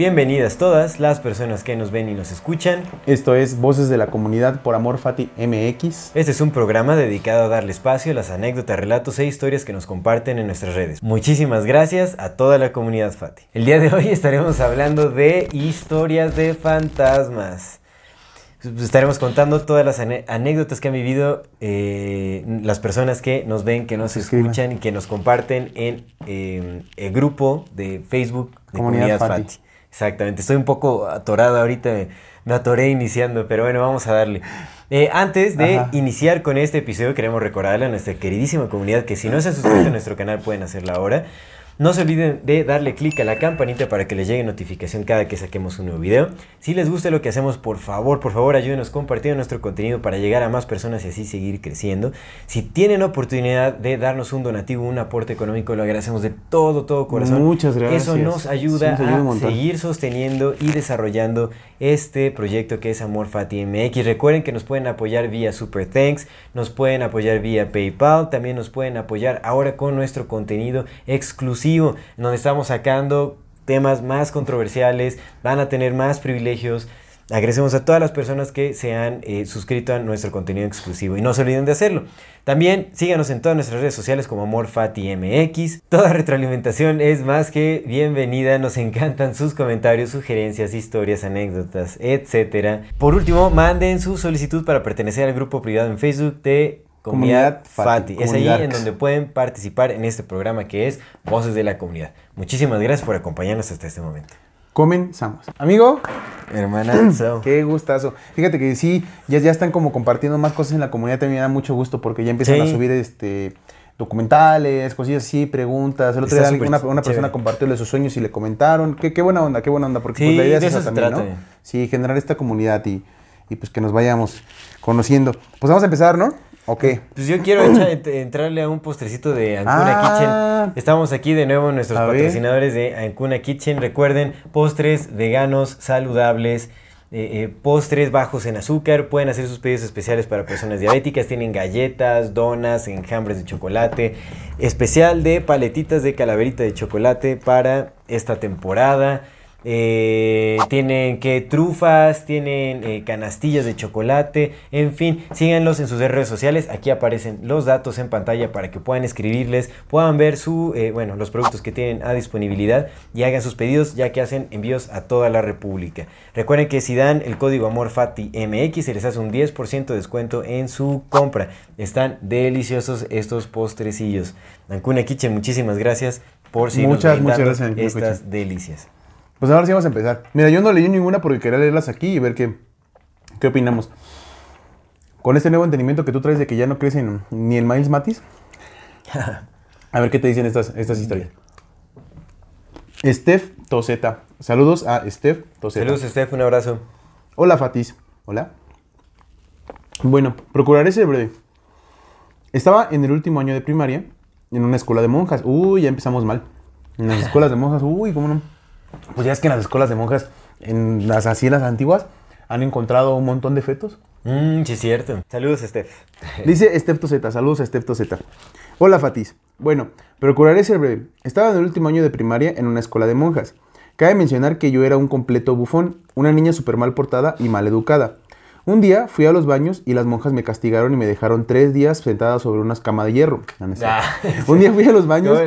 Bienvenidas todas las personas que nos ven y nos escuchan. Esto es Voces de la Comunidad por Amor Fati MX. Este es un programa dedicado a darle espacio a las anécdotas, relatos e historias que nos comparten en nuestras redes. Muchísimas gracias a toda la comunidad Fati. El día de hoy estaremos hablando de historias de fantasmas. Estaremos contando todas las anécdotas que han vivido eh, las personas que nos ven, que nos escuchan y que nos comparten en eh, el grupo de Facebook de Comunidad, Fati. Exactamente, estoy un poco atorado ahorita, me, atoré iniciando, pero bueno, vamos a darle. Eh, antes de iniciar con este episodio, queremos recordarle a nuestra queridísima comunidad que si no se han suscrito a nuestro canal pueden hacerlo ahora. No se olviden de darle clic a la campanita para que les llegue notificación cada que saquemos un nuevo video. Si les gusta lo que hacemos, por favor, por favor, ayúdenos compartiendo nuestro contenido para llegar a más personas y así seguir creciendo. Si tienen oportunidad de darnos un donativo, un aporte económico, lo agradecemos de todo, todo corazón. Muchas gracias. Eso nos ayuda, a seguir sosteniendo y desarrollando este proyecto que es Amor Fati MX. Recuerden que nos pueden apoyar vía Super Thanks, nos pueden apoyar vía PayPal, también nos pueden apoyar ahora con nuestro contenido exclusivo en donde estamos sacando temas más controversiales, van a tener más privilegios. Agradecemos a todas las personas que se han eh, suscrito a nuestro contenido exclusivo y no se olviden de hacerlo. También síganos en todas nuestras redes sociales como AmorFatiMX. Toda retroalimentación es más que bienvenida. Nos encantan sus comentarios, sugerencias, historias, anécdotas, etc. Por último, manden su solicitud para pertenecer al grupo privado en Facebook de Comunidad, Fati. Es ahí en donde pueden participar en este programa que es Voces de la Comunidad. Muchísimas gracias por acompañarnos hasta este momento. Comenzamos. Amigo. Hermana. Qué gustazo. Fíjate que sí, ya, ya están como compartiendo más cosas en la comunidad. También me da mucho gusto porque ya empiezan a subir este documentales, cosillas así, preguntas. El otro día una, una persona compartió sus sueños y le comentaron. Qué, qué buena onda, qué buena onda. Porque pues, la idea es esa también, ¿no? Sí, generar esta comunidad y, y pues que nos vayamos conociendo. Pues vamos a empezar, ¿no? Ok. Pues yo quiero entrarle a un postrecito de Ancuna ah. Kitchen. Estamos aquí de nuevo nuestros patrocinadores de Ancuna Kitchen. Recuerden, postres veganos, saludables. Eh, eh, postres bajos en azúcar, pueden hacer sus pedidos especiales para personas diabéticas, tienen galletas, donas, enjambres de chocolate, especial de paletitas de calaverita de chocolate para esta temporada. Eh, tienen que trufas, tienen eh, canastillas de chocolate, en fin, síganlos en sus redes sociales. Aquí aparecen los datos en pantalla para que puedan escribirles, puedan ver su, eh, bueno, los productos que tienen a disponibilidad y hagan sus pedidos ya que hacen envíos a toda la República. Recuerden que si dan el código AMORFATIMX se les hace un 10% de descuento en su compra. Están deliciosos estos postrecillos. Ancuna Kitchen, muchísimas gracias por si muchas, muchas gracias, estas delicias. Pues ahora sí vamos a empezar. Mira, yo no leí ninguna porque quería leerlas aquí y ver qué, qué opinamos. Con este nuevo entendimiento que tú traes de que ya no crecen ni el Miles Matis. A ver qué te dicen estas, estas historias. Steph Toseta. Saludos a Steph Toseta. Saludos, Steph, un abrazo. Hola, Fatis. Hola. Bueno, procuraré ser breve. Estaba en el último año de primaria en una escuela de monjas. Uy, ya empezamos mal. En las escuelas de monjas, uy, cómo no. Pues ya es que en las escuelas de monjas, en las asilas antiguas, han encontrado un montón de fetos. Mmm, sí, es cierto. Saludos, Steph. Dice Steph Toseta. Saludos Steph Toseta. Hola, Fatis. Bueno, procuraré ser breve. Estaba en el último año de primaria en una escuela de monjas. Cabe mencionar que yo era un completo bufón, una niña súper mal portada y mal educada. Un día fui a los baños y las monjas me castigaron y me dejaron tres días sentada sobre una cama de hierro. Ah, un día fui a los baños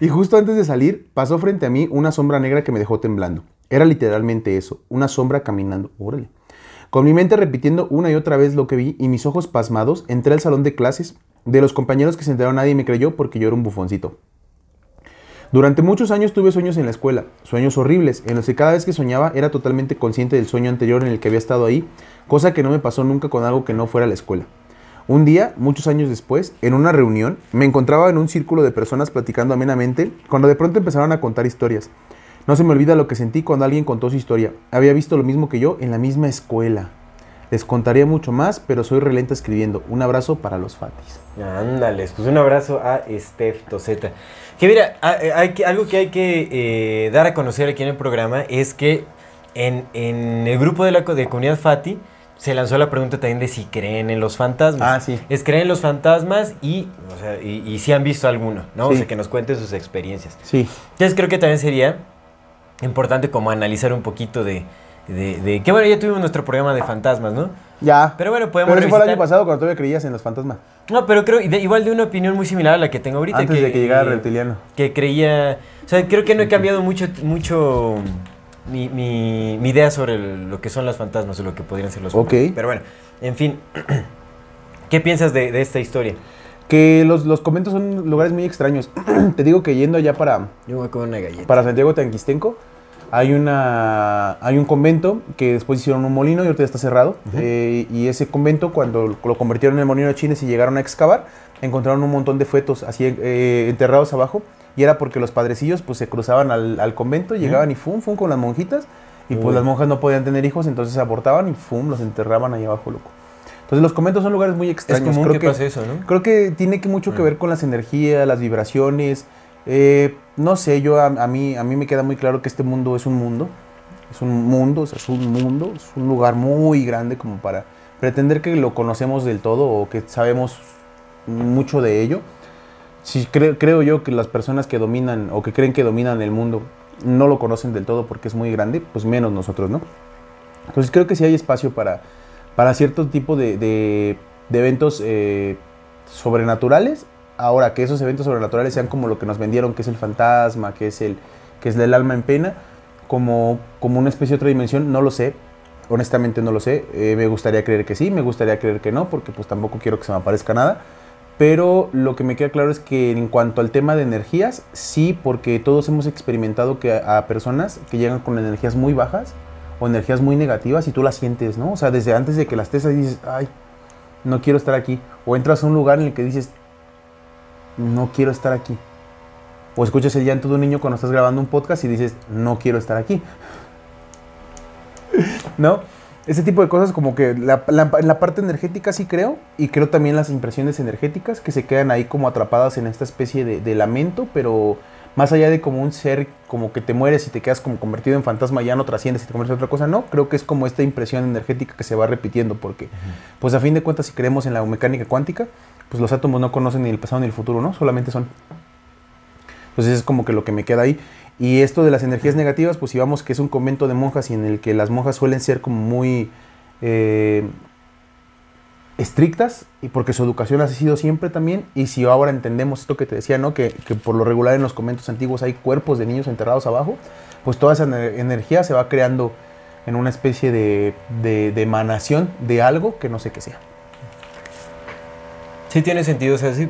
y justo antes de salir pasó frente a mí una sombra negra que me dejó temblando. Era literalmente eso, una sombra caminando. Órale. Con mi mente repitiendo una y otra vez lo que vi y mis ojos pasmados, entré al salón de clases. De los compañeros que se enteraron nadie me creyó porque yo era un bufoncito. Durante muchos años tuve sueños en la escuela, sueños horribles, en los que cada vez que soñaba era totalmente consciente del sueño anterior en el que había estado ahí, cosa que no me pasó nunca con algo que no fuera la escuela. Un día, muchos años después, en una reunión, me encontraba en un círculo de personas platicando amenamente, cuando de pronto empezaron a contar historias. No se me olvida lo que sentí cuando alguien contó su historia. Había visto lo mismo que yo en la misma escuela. Les contaría mucho más, pero soy relenta escribiendo. Un abrazo para los Fatis. Ándales, pues un abrazo a Steph Toseta. Que mira, hay que, algo que hay que eh, dar a conocer aquí en el programa es que en, en el grupo de la de comunidad Fati se lanzó la pregunta también de si creen en los fantasmas. Ah, sí. Es creen en los fantasmas y, o sea, y, y si han visto alguno, ¿no? Sí. O sea, que nos cuenten sus experiencias. Sí. Entonces creo que también sería importante como analizar un poquito de, de, de- que bueno, ya tuvimos nuestro programa de fantasmas, ¿no? Ya. Pero bueno, podemos Pero eso fue el año revisitar- pasado cuando todavía creías en los fantasmas. No, pero creo de- igual de una opinión muy similar a la que tengo ahorita. Antes de que llegara el reptiliano. Que creía, o sea, creo que no he cambiado mucho, mucho mi, mi- mi idea sobre el- lo que son los fantasmas o lo que podrían ser los Ok. fantasmas. Pero bueno, en fin, ¿qué piensas de, de esta historia? Que los, los conventos son lugares muy extraños. Te digo que yendo allá para, Yo voy a comer una galleta. para Santiago Tanquistenco, hay, una, hay un convento que después hicieron un molino y ahorita ya está cerrado. Eh, y ese convento, cuando lo convirtieron en el molino de chines y llegaron a excavar, encontraron un montón de fetos así eh, enterrados abajo. Y era porque los padrecillos pues se cruzaban al, al convento, llegaban y fum, fum con las monjitas. Y pues Uy. las monjas no podían tener hijos, entonces abortaban y fum, los enterraban ahí abajo, loco. Entonces los conventos son lugares muy es extraños. común Creo que, pase eso, ¿no? Creo que tiene que mucho que ver con las energías, las vibraciones. Eh, no sé, yo a, mí, a mí me queda muy claro que este mundo es un mundo. Es un mundo, es un mundo, es un lugar muy grande como para pretender que lo conocemos del todo o que sabemos mucho de ello. Sí, creo, creo yo que las personas que dominan o que creen que dominan el mundo no lo conocen del todo porque es muy grande, pues menos nosotros, ¿no? Entonces creo que sí hay espacio para, para cierto tipo de, de- de eventos eh, sobrenaturales. Ahora, que esos eventos sobrenaturales sean como lo que nos vendieron, que es el fantasma, que es el, que es el alma en pena, como, como una especie de otra dimensión, no lo sé. Honestamente no lo sé. Eh, me gustaría creer que sí, me gustaría creer que no, porque pues tampoco quiero que se me aparezca nada. Pero lo que me queda claro es que en cuanto al tema de energías, sí, porque todos hemos experimentado que a, personas que llegan con energías muy bajas o energías muy negativas y tú las sientes, ¿no? O sea, desde antes de que las tesas dices, ay, no quiero estar aquí. O entras a un lugar en el que dices, no quiero estar aquí. O escuchas el llanto de un niño cuando estás grabando un podcast y dices, no quiero estar aquí. ¿No? Ese tipo de cosas como que la, la- en la parte energética sí creo, y creo también las impresiones energéticas que se quedan ahí como atrapadas en esta especie de, de lamento, pero más allá de como un ser como que te mueres y te quedas como convertido en fantasma, ya no trasciendes y te conviertes en otra cosa, no, creo que es como esta impresión energética que se va repitiendo, porque pues a fin de cuentas si creemos en la mecánica cuántica, pues los átomos no conocen ni el pasado ni el futuro, ¿no? Solamente son. Entonces es como que lo que me queda ahí. Y esto de las energías negativas, pues si vamos que es un convento de monjas y en el que las monjas suelen ser como muy eh, estrictas, y porque su educación ha sido siempre también, y si ahora entendemos esto que te decía, ¿no? Que, por lo regular en los conventos antiguos hay cuerpos de niños enterrados abajo, pues toda esa ener- energía se va creando en una especie de, de emanación de algo que no sé qué sea. Sí tiene sentido, o sea, sí.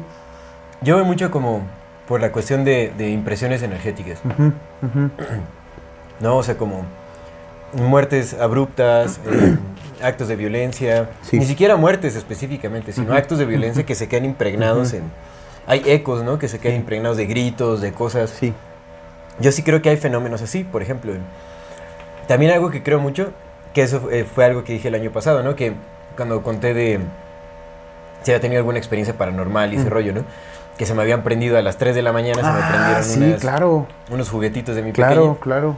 Yo veo mucho como por la cuestión de, de impresiones energéticas. ¿no? O sea, como muertes abruptas, eh, actos de violencia, Sí. ni siquiera muertes específicamente, sino actos de violencia que se quedan impregnados en... Hay ecos, ¿no? Que se quedan Sí. impregnados de gritos, de cosas. Sí. Yo sí creo que hay fenómenos así, por ejemplo. También algo que creo mucho, que eso eh, fue algo que dije el año pasado, ¿no? Que cuando conté de si había tenido alguna experiencia paranormal y ese Mm. rollo, ¿no? Que se me habían prendido a las 3 de la mañana, se me Ah, prendieron sí, unas- claro, unos juguetitos de mi claro, claro.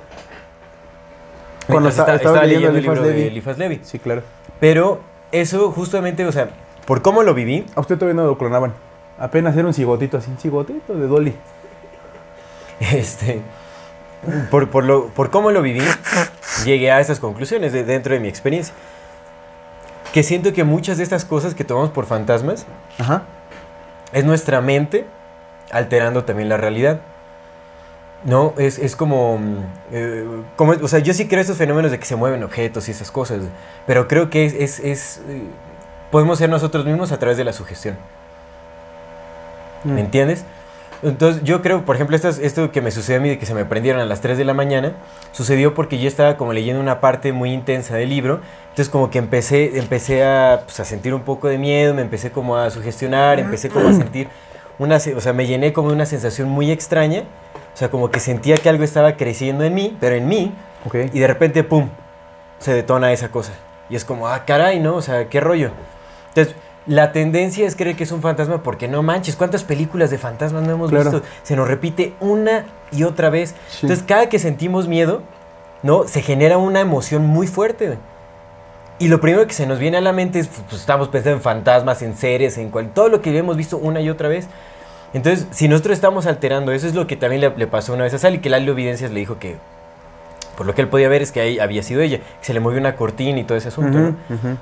Cuando Cuando estaba, esta- estaba leyendo el Eliphaz libro de Levi. Eliphas Levi. Sí, claro. Pero eso justamente, o sea, por cómo lo viví, A usted todavía no lo clonaban. Apenas era un cigotito así, un cigotito de Dolly. este, por, por, lo, por cómo lo viví, llegué a esas conclusiones de, dentro de mi experiencia. Que siento que muchas de estas cosas que tomamos por fantasmas Ajá. es nuestra mente alterando también la realidad. No, es, es como, mm, eh, como, o sea, yo sí creo esos fenómenos de que se mueven objetos y esas cosas, pero creo que es, es, es, eh, podemos ser nosotros mismos a través de la sugestión. ¿Me entiendes? Entonces yo creo, por ejemplo, esto, esto que me sucedió a mí de que se me prendieron a las 3 de la mañana, sucedió porque yo estaba como leyendo una parte muy intensa del libro, entonces como que empecé, empecé a, pues, a sentir un poco de miedo, me empecé como a sugestionar, empecé como a sentir una, o sea, me llené como de una sensación muy extraña, o sea, como que sentía que algo estaba creciendo en mí, pero en mí, y de repente, ¡pum!, se detona esa cosa. Y es como, ah, caray, ¿no? O sea, qué rollo. Entonces, la tendencia es creer que es un fantasma porque no manches, ¿cuántas películas de fantasmas no hemos Claro. visto? Se nos repite una y otra vez. Sí. Entonces, cada que sentimos miedo, ¿no? Se genera una emoción muy fuerte. güey. Y lo primero que se nos viene a la mente es, pues estamos pensando en fantasmas, en seres, en cual, todo lo que hemos visto una y otra vez. Entonces, si nosotros estamos alterando, eso es lo que también le, le pasó una vez a Sally, que Lalo Evidencias le dijo que, por lo que él podía ver, es que ahí había sido ella, que se le movió una cortina y todo ese asunto, ¿no?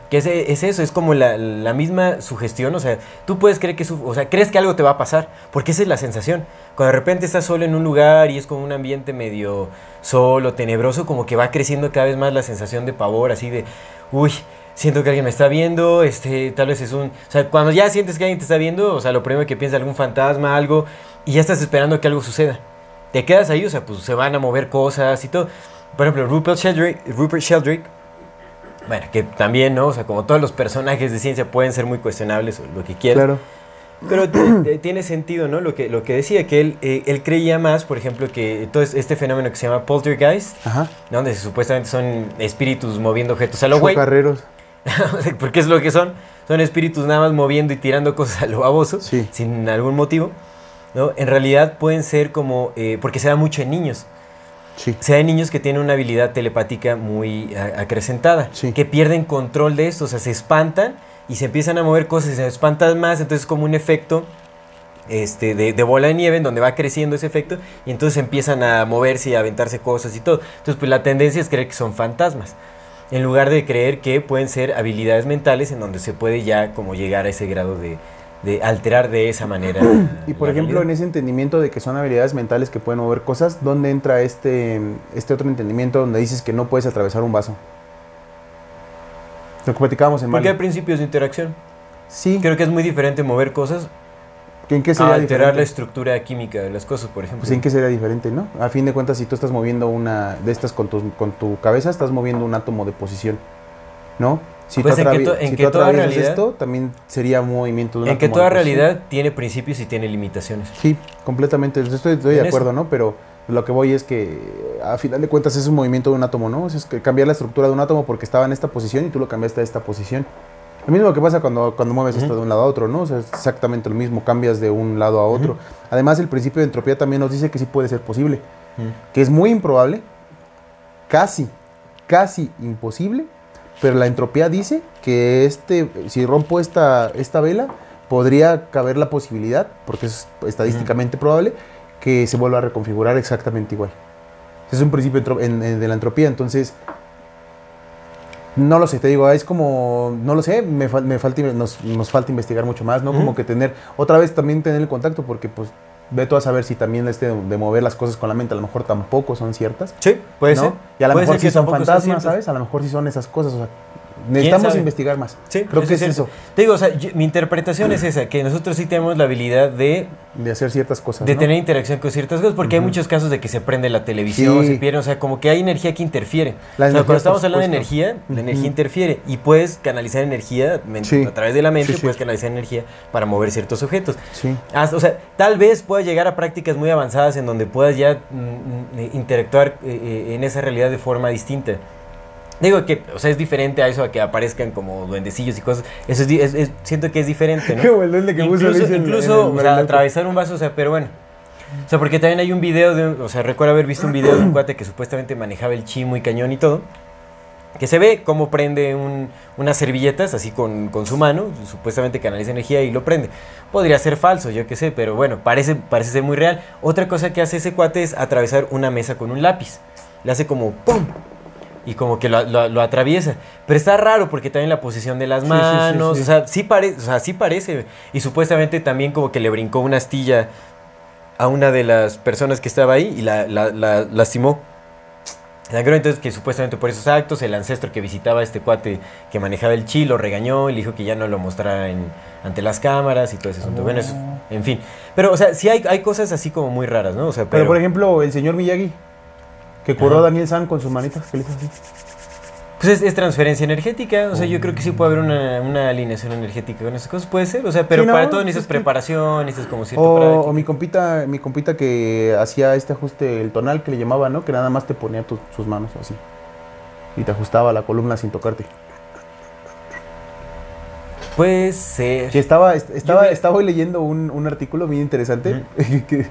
Que es, es eso, es como la, la misma sugestión, o sea, tú puedes creer que, su- o sea, crees que algo te va a pasar, porque esa es la sensación. Cuando de repente estás solo en un lugar y es como un ambiente medio solo, tenebroso, como que va creciendo cada vez más la sensación de pavor, así de, uy, siento que alguien me está viendo, este, tal vez es un, o sea, cuando ya sientes que alguien te está viendo, o sea, lo primero que piensa algún fantasma, algo, y ya estás esperando que algo suceda. Te quedas ahí, o sea, pues se van a mover cosas y todo. Por ejemplo, Rupert Sheldrake, Rupert Sheldrake bueno, que también, ¿no? O sea, como todos los personajes de ciencia pueden ser muy cuestionables o lo que quieras. Claro. Pero tiene sentido, ¿no? Lo que, lo que decía, que él, eh, él creía más, por ejemplo, que todo es- este fenómeno que se llama poltergeist, Ajá. ¿no? donde supuestamente son espíritus moviendo objetos a lo güey. Chocarreros. Porque es lo que son. Son espíritus nada más moviendo y tirando cosas a lo baboso, Sí. sin algún motivo. ¿no? En realidad pueden ser como, eh, porque se da mucho en niños. Sí. Se da en niños que tienen una habilidad telepática muy a- acrecentada, Sí. que pierden control de esto, o sea, se espantan y se empiezan a mover cosas y se espantan más, entonces es como un efecto este, de, de bola de nieve en donde va creciendo ese efecto y entonces empiezan a moverse y a aventarse cosas y todo. Entonces, pues la tendencia es creer que son fantasmas, en lugar de creer que pueden ser habilidades mentales en donde se puede ya como llegar a ese grado de, de alterar de esa manera. Y por ejemplo, en ese entendimiento de que son habilidades mentales que pueden mover cosas, ¿dónde entra este, este otro entendimiento donde dices que no puedes atravesar un vaso? Lo que platicábamos en Porque hay Mali. principios de interacción. Sí, Creo que es muy diferente mover cosas ¿en qué a sería alterar la estructura química de las cosas, por ejemplo. Pues en qué sería diferente, ¿no? A fin de cuentas, si tú estás moviendo una de estas con tu, con tu cabeza, estás moviendo un átomo de posición, ¿no? Si Pues tú, en que atravi- to- en si que tú toda atraviesas realidad- esto, también sería un movimiento de un en que toda realidad tiene principios y tiene limitaciones. Sí, completamente. Estoy, estoy de eso. acuerdo, ¿no? Pero lo que voy es que a final de cuentas es un movimiento de un átomo, ¿no? Es que cambiar la estructura de un átomo porque estaba en esta posición y tú lo cambiaste a esta posición. Lo mismo que pasa cuando, cuando mueves esto Ujú. de un lado a otro, ¿no? O sea, es exactamente lo mismo, cambias de un lado a otro. Además, el principio de entropía también nos dice que sí puede ser posible, que es muy improbable, casi, casi imposible, pero la entropía dice que este, si rompo esta, esta vela, podría caber la posibilidad, porque es estadísticamente probable, que se vuelva a reconfigurar exactamente igual. Es un principio entro- en- en- de la entropía, entonces... No lo sé, te digo, es como, no lo sé, me, me falta, nos, nos falta investigar mucho más, ¿no? Como que tener, otra vez también tener el contacto, porque pues ve tú a saber si también este de mover las cosas con la mente a lo mejor tampoco son ciertas. Sí, puede ¿no? ser. Y a lo mejor sí son fantasmas. ¿sabes? A lo mejor sí son esas cosas. O sea, necesitamos investigar más. Sí, Creo que es eso, Te digo, o sea, yo- mi interpretación es esa, que nosotros sí tenemos la habilidad de, de hacer ciertas cosas. de ¿no? tener interacción con ciertas cosas, porque hay muchos casos de que se prende la televisión, Sí. se pierde, o sea, como que hay energía que interfiere. La O sea, cuando estamos hablando de energía, la energía interfiere y puedes canalizar energía Sí. a través de la mente, puedes canalizar energía para mover ciertos objetos. Sí. Hasta- o sea, tal vez puedas llegar a prácticas muy avanzadas en donde puedas ya mm, mm, interactuar eh, eh, en esa realidad de forma distinta. Digo que, o sea, es diferente a eso, a que aparezcan como duendecillos y cosas. Eso es, es- es- siento que es diferente, ¿no? Como el duende que incluso, Luis en- en incluso, el o sea, atravesar un vaso, o sea, pero bueno. O sea, porque también hay un video de, o sea, recuerdo haber visto un video de un cuate que supuestamente manejaba el chi muy cañón y todo. Que se ve cómo prende un- unas servilletas así con, con su mano, supuestamente canaliza energía y lo prende. Podría ser falso, yo qué sé, pero bueno, parece, parece ser muy real. Otra cosa que hace ese cuate es atravesar una mesa con un lápiz. Le hace como ¡pum! Y como que lo, lo- lo atraviesa. Pero está raro porque también la posición de las Sí, sí, sí, manos, sí. o sea, sí parece, o sea, sí parece. Y supuestamente también como que le brincó una astilla a una de las personas que estaba ahí y la, la- la lastimó. Sangró entonces que supuestamente por esos actos el ancestro que visitaba a este cuate que manejaba el chi lo regañó y le dijo que ya no lo mostrara en, ante las cámaras y todo ese asunto. Bueno, eso, en fin. Pero, o sea, sí hay, hay cosas así como muy raras, ¿no? O sea, Pero, pero, por ejemplo, el señor Miyagi, que curó Ajá. Daniel San con sus manitas, ¿qué le hizo así? pues es, es transferencia energética. O sea, yo creo que sí puede haber una, una alineación energética con esas cosas. Puede ser, o sea, pero Sí, ¿no? para todo necesitas Es que- preparación, necesitas como cierto O, mi compita, mi compita que hacía este ajuste, el tonal que le llamaba, ¿no? Que nada más te ponía tus- sus manos así. Y te ajustaba la columna sin tocarte. Puede ser. Estaba, est- estaba, estaba hoy leyendo un, un artículo bien interesante. que,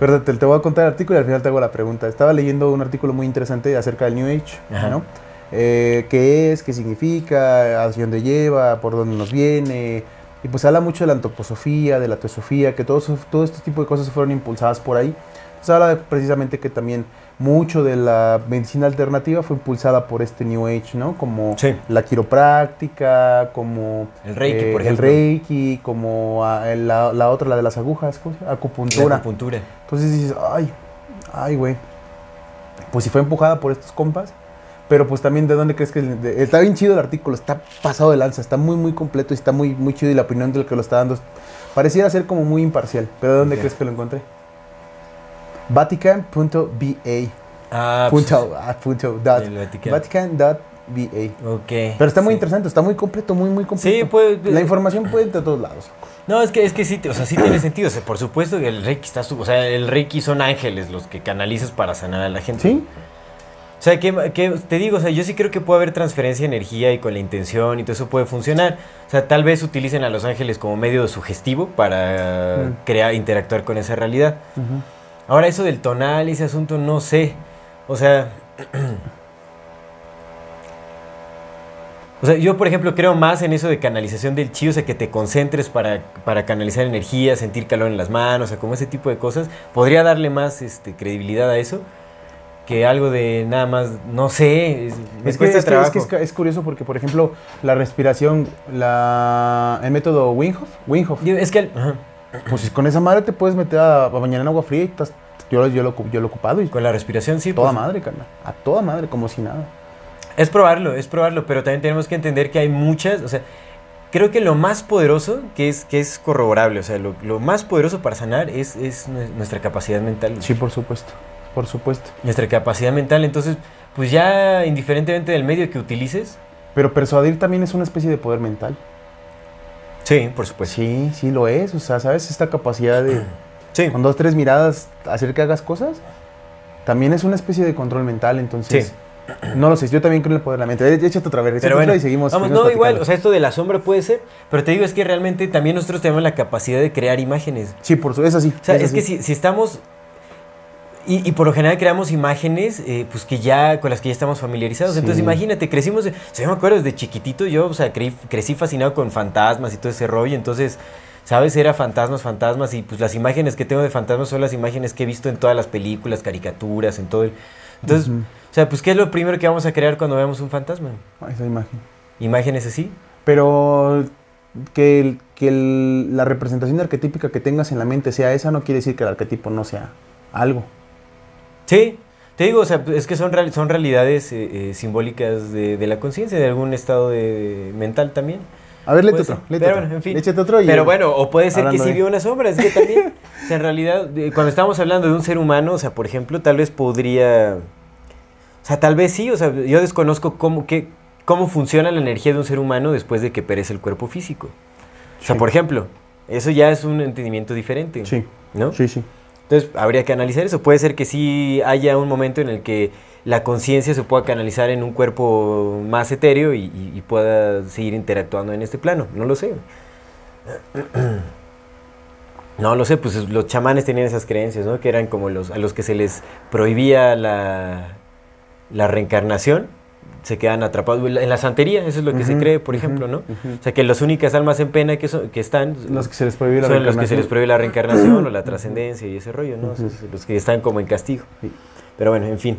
verdad, te, te voy a contar el artículo y al final te hago la pregunta. Estaba leyendo un artículo muy interesante acerca del New Age, Ajá. ¿no? Eh, ¿Qué es? ¿Qué significa? ¿Hacia dónde lleva? ¿Por dónde nos viene? Y pues habla mucho de la antroposofía, de la teosofía, que todo, todo este tipo de cosas fueron impulsadas por ahí. Entonces habla de- precisamente que también mucho de la medicina alternativa fue impulsada por este New Age, ¿no? Como Sí. la quiropráctica, como El Reiki, eh, por el ejemplo. Reiki, como ah, la, la otra, la de las agujas, acupuntura. acupuntura. Entonces dices, ay, ay, güey. Pues si fue empujada por estos compas, pero pues también de dónde crees que... de- está bien chido el artículo, está pasado de lanza, está muy, muy completo y está muy, muy chido y la opinión del que lo está dando pareciera ser como muy imparcial. ¿Pero de dónde crees que lo encontré? Vatican.ba. Ah, pues, Punto, ah, punto, dot. Vaticano. Vatican.ba. Ok. Pero está muy sí. interesante, está muy completo, muy, muy completo. Sí, pues. La información puede ir de todos lados. No, es que, es que sí, o sea, sí tiene sentido. O sea, por supuesto que el Reiki está. su- O sea, el Reiki son ángeles los que canalizas para sanar a la gente. ¿Sí? O sea, que, que te digo, o sea, yo sí creo que puede haber transferencia de energía y con la intención y todo eso puede funcionar. O sea, tal vez utilicen a los ángeles como medio sugestivo para Mm. crear, interactuar con esa realidad. Ujú. Ahora, eso del tonal y ese asunto, no sé. O sea. O sea, yo por ejemplo creo más en eso de canalización del chi, o sea, que te concentres para, para canalizar energía, sentir calor en las manos, o sea, como ese tipo de cosas. Podría darle más este, credibilidad a eso que algo de nada más, no sé, es, me Es que, cuesta es, que- trabajo. es que es ca- es curioso porque, por ejemplo, la respiración, la, el método Wim Hof, Wim Hof, Yo- es que, el- ajá, pues con esa madre te puedes meter a, a bañar en agua fría y estás- yo, lo- yo, lo, yo lo he ocupado y con la respiración sí. toda pues, madre, carnal. A toda madre, como si nada. Es probarlo, es probarlo, pero también tenemos que entender que hay muchas, o sea, creo que lo más poderoso, que es, que es corroborable, o sea, lo, lo más poderoso para sanar es, es nue- nuestra capacidad mental. Sí, por supuesto. Por supuesto. Nuestra capacidad mental, entonces, pues ya indiferentemente del medio que utilices, Pero persuadir también es una especie de poder mental. Sí, por supuesto. Sí, sí lo es. O sea, ¿sabes? Esta capacidad de Sí, con dos, tres miradas hacer que hagas cosas, también es una especie de control mental. Entonces, Sí. no lo sé. Yo también creo en el poder de la mente. Échate otra vez. pero bueno, y seguimos. vamos, seguimos no, igual, o sea, esto de la sombra puede ser, pero te digo, es que realmente también nosotros tenemos la capacidad de crear imágenes. Sí, por su, es así. O sea, es, que si, si estamos... Y, y por lo general creamos imágenes eh, pues que ya con las que ya estamos familiarizados. Sí. Entonces imagínate, crecimos, o sea, yo me acuerdo desde chiquitito, yo o sea, creí- crecí fascinado con fantasmas y todo ese rollo. Entonces, ¿sabes? Era fantasmas, fantasmas y pues las imágenes que tengo de fantasmas son las imágenes que he visto en todas las películas, caricaturas, en todo el... Entonces, o sea, pues ¿qué es lo primero que vamos a crear cuando veamos un fantasma? Ah, Esa imagen. Imágenes así. Pero que, el- que el- la representación arquetípica que tengas en la mente sea esa, no quiere decir que el arquetipo no sea algo. Sí, te digo, o sea, es que son, real- son realidades eh, eh, simbólicas de, de la conciencia, de algún estado de, mental también. A ver, léete otro. léete otro. bueno, en fin. Otro y- Pero bueno, o puede ser que sí vio una sombra, es que también, o sea, en realidad, cuando estamos hablando de un ser humano, o sea, por ejemplo, tal vez podría, o sea, tal vez sí, o sea, yo desconozco cómo, qué, cómo funciona la energía de un ser humano después de que perece el cuerpo físico. O sea, Sí. por ejemplo, eso ya es un entendimiento diferente, Sí, ¿no? sí, sí. Entonces habría que analizar eso. Puede ser que sí haya un momento en el que la conciencia se pueda canalizar en un cuerpo más etéreo y, pueda seguir interactuando en este plano. No lo sé. No lo sé, pues es- los chamanes tenían esas creencias, ¿no? Que eran como los a los que se les prohibía la, la reencarnación, se quedan atrapados. En la santería, eso es lo que se cree, por ejemplo, ¿no? O sea, que las únicas almas en pena que, son- que están Los que se les prohíbe la son los que se reencarnación. les prohíbe la reencarnación o la trascendencia y ese rollo, ¿no? Los que están como en castigo. Sí. Pero bueno, en fin.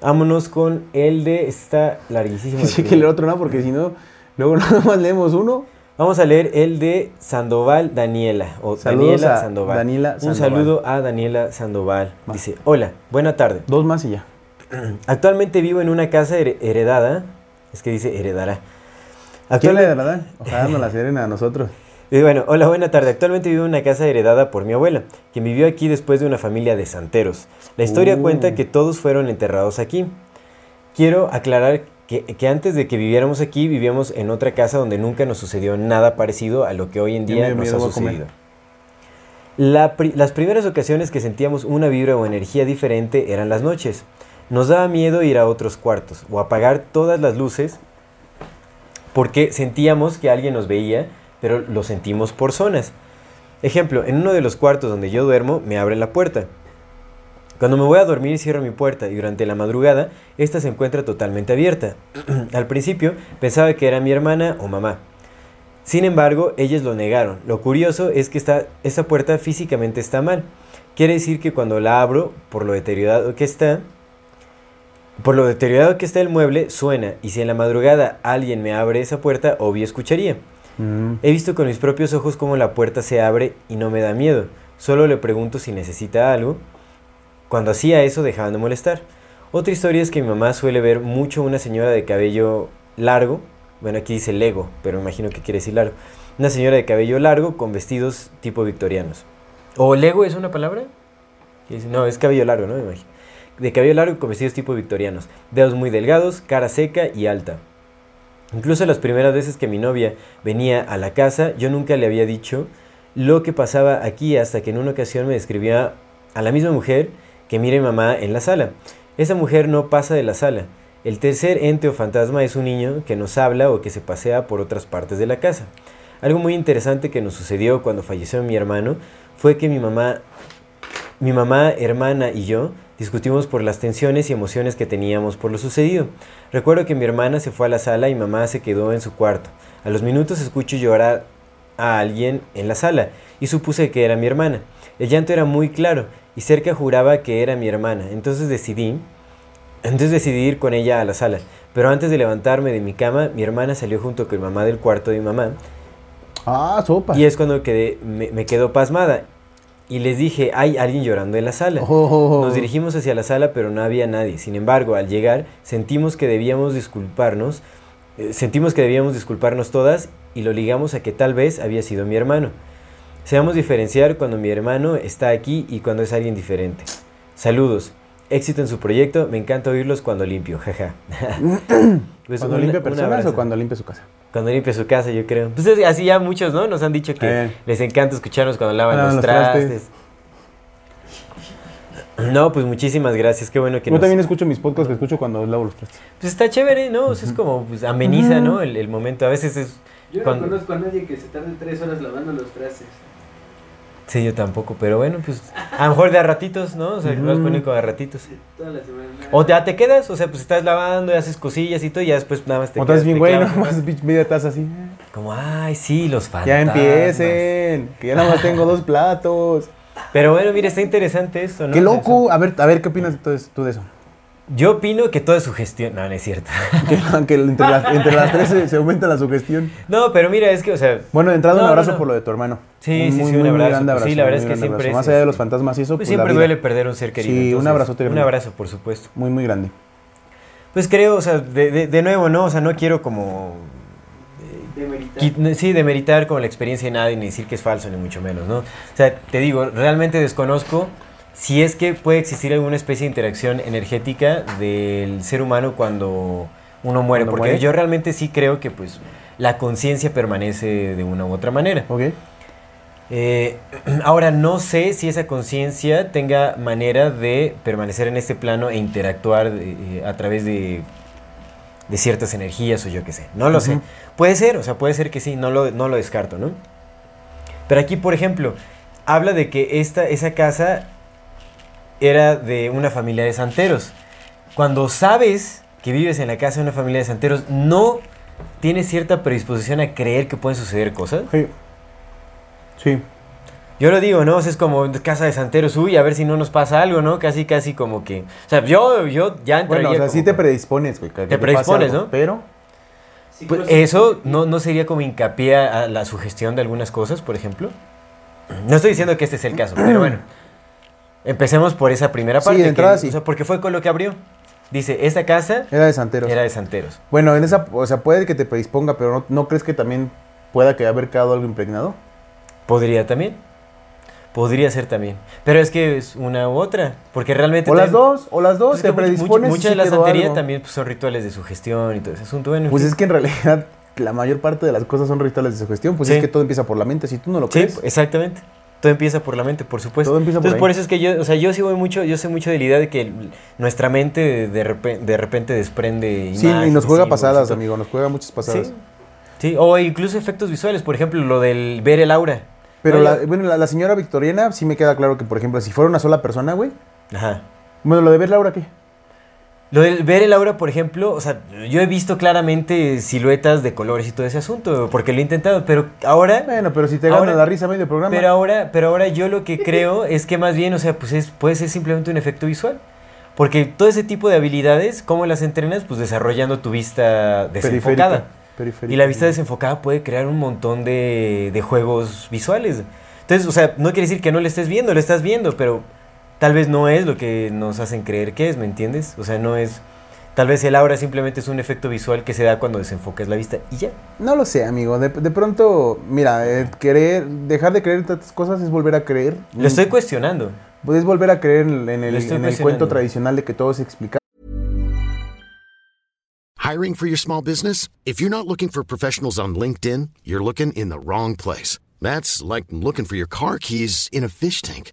Vámonos con el de. Está larguísimo. Sí, que leer otro no, porque si no, luego nada más leemos uno. Vamos a leer el de Sandoval Daniela. O Saludos Daniela Sandoval. Daniela Un saludo a Daniela Sandoval. Va. Dice: Hola, buena tarde. Dos más y ya. Actualmente vivo en una casa her- heredada. Es que dice heredará. ¿Quién da verdad? Ojalá nos la serena a nosotros. y bueno, hola, buena tarde. Actualmente vivo en una casa heredada por mi abuela, quien vivió aquí después de una familia de santeros. La historia Uh. cuenta que todos fueron enterrados aquí. Quiero aclarar que, que antes de que viviéramos aquí, vivíamos en otra casa donde nunca nos sucedió nada parecido a lo que hoy en día nos ha sucedido. La pri- las primeras ocasiones que sentíamos una vibra o energía diferente eran las noches. Nos daba miedo ir a otros cuartos o apagar todas las luces porque sentíamos que alguien nos veía, pero lo sentimos por zonas. Ejemplo, en uno de los cuartos donde yo duermo me abre la puerta. Cuando me voy a dormir cierro mi puerta y durante la madrugada esta se encuentra totalmente abierta. Al principio pensaba que era mi hermana o mamá. Sin embargo, ellas lo negaron. Lo curioso es que esta, esta puerta físicamente está mal. Quiere decir que cuando la abro, por lo deteriorado que está, por lo deteriorado que está el mueble, suena. Y si en la madrugada alguien me abre esa puerta, obvio escucharía. Mm. He visto con mis propios ojos cómo la puerta se abre y no me da miedo. Solo le pregunto si necesita algo. Cuando hacía eso dejaban de molestar. Otra historia es que mi mamá suele ver mucho una señora de cabello largo. Bueno, aquí dice Lego, pero imagino que quiere decir largo. Una señora de cabello largo con vestidos tipo victorianos. ¿O Lego es una palabra? No, es cabello largo, ¿no? Me imagino. De cabello largo con vestidos tipo victorianos. Dedos muy delgados, cara seca y alta. Incluso las primeras veces que mi novia venía a la casa, yo nunca le había dicho lo que pasaba aquí hasta que en una ocasión me describía a la misma mujer que mire mamá en la sala. Esa mujer no pasa de la sala. El tercer ente o fantasma es un niño que nos habla o que se pasea por otras partes de la casa. Algo muy interesante que nos sucedió cuando falleció mi hermano fue que mi mamá, mi mamá, hermana y yo discutimos por las tensiones y emociones que teníamos por lo sucedido. Recuerdo que mi hermana se fue a la sala y mamá se quedó en su cuarto. A los minutos escucho llorar a alguien en la sala y supuse que era mi hermana. El llanto era muy claro y cerca juraba que era mi hermana. Entonces decidí, entonces decidí ir con ella a la sala. Pero antes de levantarme de mi cama, mi hermana salió junto con mi mamá del cuarto de mi mamá Ah, sopa. y es cuando quedé, me, me quedó pasmada. Y les dije, hay alguien llorando en la sala. Oh. Nos dirigimos hacia la sala, pero no había nadie. Sin embargo, al llegar, sentimos que debíamos disculparnos. eh, sentimos que debíamos disculparnos todas y lo ligamos a que tal vez había sido mi hermano. Sabemos diferenciar cuando mi hermano está aquí y cuando es alguien diferente. Saludos. Éxito en su proyecto. Me encanta oírlos cuando limpio. Jaja. Pues ¿Cuando limpia personas abrazo. o cuando limpia su casa? Cuando limpia su casa, yo creo. Pues es- así ya muchos, ¿no? Nos han dicho que Eh. les encanta escucharnos cuando lavan Lavan los, los trastes. trastes. No, pues muchísimas gracias. Qué bueno que Yo nos... también escucho mis podcasts que escucho cuando lavo los trastes. Pues está chévere, ¿no? O sea, es como, pues ameniza, ¿no? El, el momento. A veces es... Yo Cuando- no conozco a nadie que se tarde tres horas lavando los trastes. Sí, yo tampoco, pero bueno, pues a lo mejor de a ratitos, ¿no? O sea, lo vas poniendo como de a ratitos. Toda la semana. O ya te quedas, o sea, pues estás lavando y haces cosillas y todo, y ya después nada más te O quedas. estás bien güey, nomás media taza así. Como, ay, sí, los fantasmas. Ya empiecen, que ya nada más tengo dos platos. Pero bueno, mira, está interesante esto, ¿no? ¡Qué O loco! A ver, a ver, ¿qué opinas de- tú de eso? Yo opino que todo es sugestión. No, no es cierto. Que, que entre, las, entre las tres se, se aumenta la sugestión. No, pero mira, es que, o sea, Bueno, de entrada No, un abrazo no. por lo de tu hermano. Sí, sí, sí, un abrazo. Pues sí, la verdad es muy que siempre abrazo. es, Más allá de los fantasmas y eso, pues pues, siempre la vida. duele perder un ser querido. Sí, un abrazote Un abrazo, por supuesto. Muy, muy grande. Pues creo, o sea, de, de, de nuevo, ¿no? O sea, no quiero como... De meritar. Quit- Sí, demeritar como la experiencia de nadie, ni decir que es falso, ni mucho menos, ¿no? O sea, te digo, realmente desconozco si es que puede existir alguna especie de interacción energética del ser humano cuando uno muere, ¿Cuando porque muere? yo realmente sí creo que pues la conciencia permanece de una u otra manera. ¿Ok? Eh, ahora, no sé si esa conciencia tenga manera de permanecer en este plano e interactuar eh, a través de, de ciertas energías o yo qué sé. No lo sé. Puede ser, o sea, puede ser que sí, no lo, no lo descarto, ¿no? Pero aquí, por ejemplo, habla de que esta, esa casa era de una familia de santeros. Cuando sabes que vives en la casa de una familia de santeros, ¿no tienes cierta predisposición a creer que pueden suceder cosas? Sí. Sí. Yo lo digo, ¿no? O sea, es como casa de santeros, uy, a ver si no nos pasa algo, ¿no? Casi, casi como que... O sea, yo, yo ya entraría Bueno, o sea, como sí te predispones, güey. Te predispones, algo, ¿no? Pero, Pues, sí, eso no, no sería como hincapié a la sugestión de algunas cosas, por ejemplo. No estoy diciendo que este es el caso, pero bueno. Empecemos por esa primera Sí, parte. de que- entrada sí. O sea, porque fue con lo que abrió. Dice, esta casa Era de santeros. era de santeros. Bueno, en esa, o sea, puede que te predisponga, pero no, ¿no crees que también pueda que haber quedado algo impregnado? Podría también. Podría ser también. Pero es que es una u otra. Porque realmente. O las dos, o las dos, pues es te predispones. mucha de la sí santería algo. también pues, son rituales de sugestión y todo ese asunto. Bueno, Pues es que en realidad la mayor parte de las cosas son rituales de sugestión, pues Sí. es que todo empieza por la mente, si tú no lo Sí, crees. exactamente. Todo empieza por la mente, por supuesto. Todo empieza por Entonces, ahí. por eso es que yo, o sea, yo sí voy mucho, yo sé mucho de la idea de que el- nuestra mente de, repe- de repente desprende Sí, y nos juega pasadas, amigo, nos juega muchas pasadas. Sí. Sí, o incluso efectos visuales, por ejemplo, lo del ver el aura. Pero No, la, bueno, la, la señora victoriana sí me queda claro que, por ejemplo, si fuera una sola persona, güey. Ajá. Bueno, lo de ver Laura, ¿qué? Lo del ver el aura, por ejemplo, o sea, yo he visto claramente siluetas de colores y todo ese asunto, porque lo he intentado, pero ahora Bueno, pero si te Ahora- gana la risa medio programa. Pero ahora, pero ahora yo lo que creo es que más bien, o sea, pues es, puede ser simplemente un efecto visual. Porque todo ese tipo de habilidades, ¿cómo las entrenas? Pues desarrollando tu vista desenfocada. Periférica. Y la vista desenfocada puede crear un montón de, de juegos visuales. Entonces, o sea, no quiere decir que no lo estés viendo, lo estás viendo, pero tal vez no es lo que nos hacen creer que es, ¿me entiendes? O sea, no es... Tal vez el aura simplemente es un efecto visual que se da cuando desenfocas la vista y ya. No lo sé, amigo. De, de pronto, mira, eh, querer, dejar de creer en tantas cosas es volver a creer. Lo estoy cuestionando. Pues es volver a creer en, el, en cuento tradicional de que todo es explicado. Hiring for your small business? If you're not looking for professionals on LinkedIn, you're looking in the wrong place. That's like looking for your car keys in a fish tank.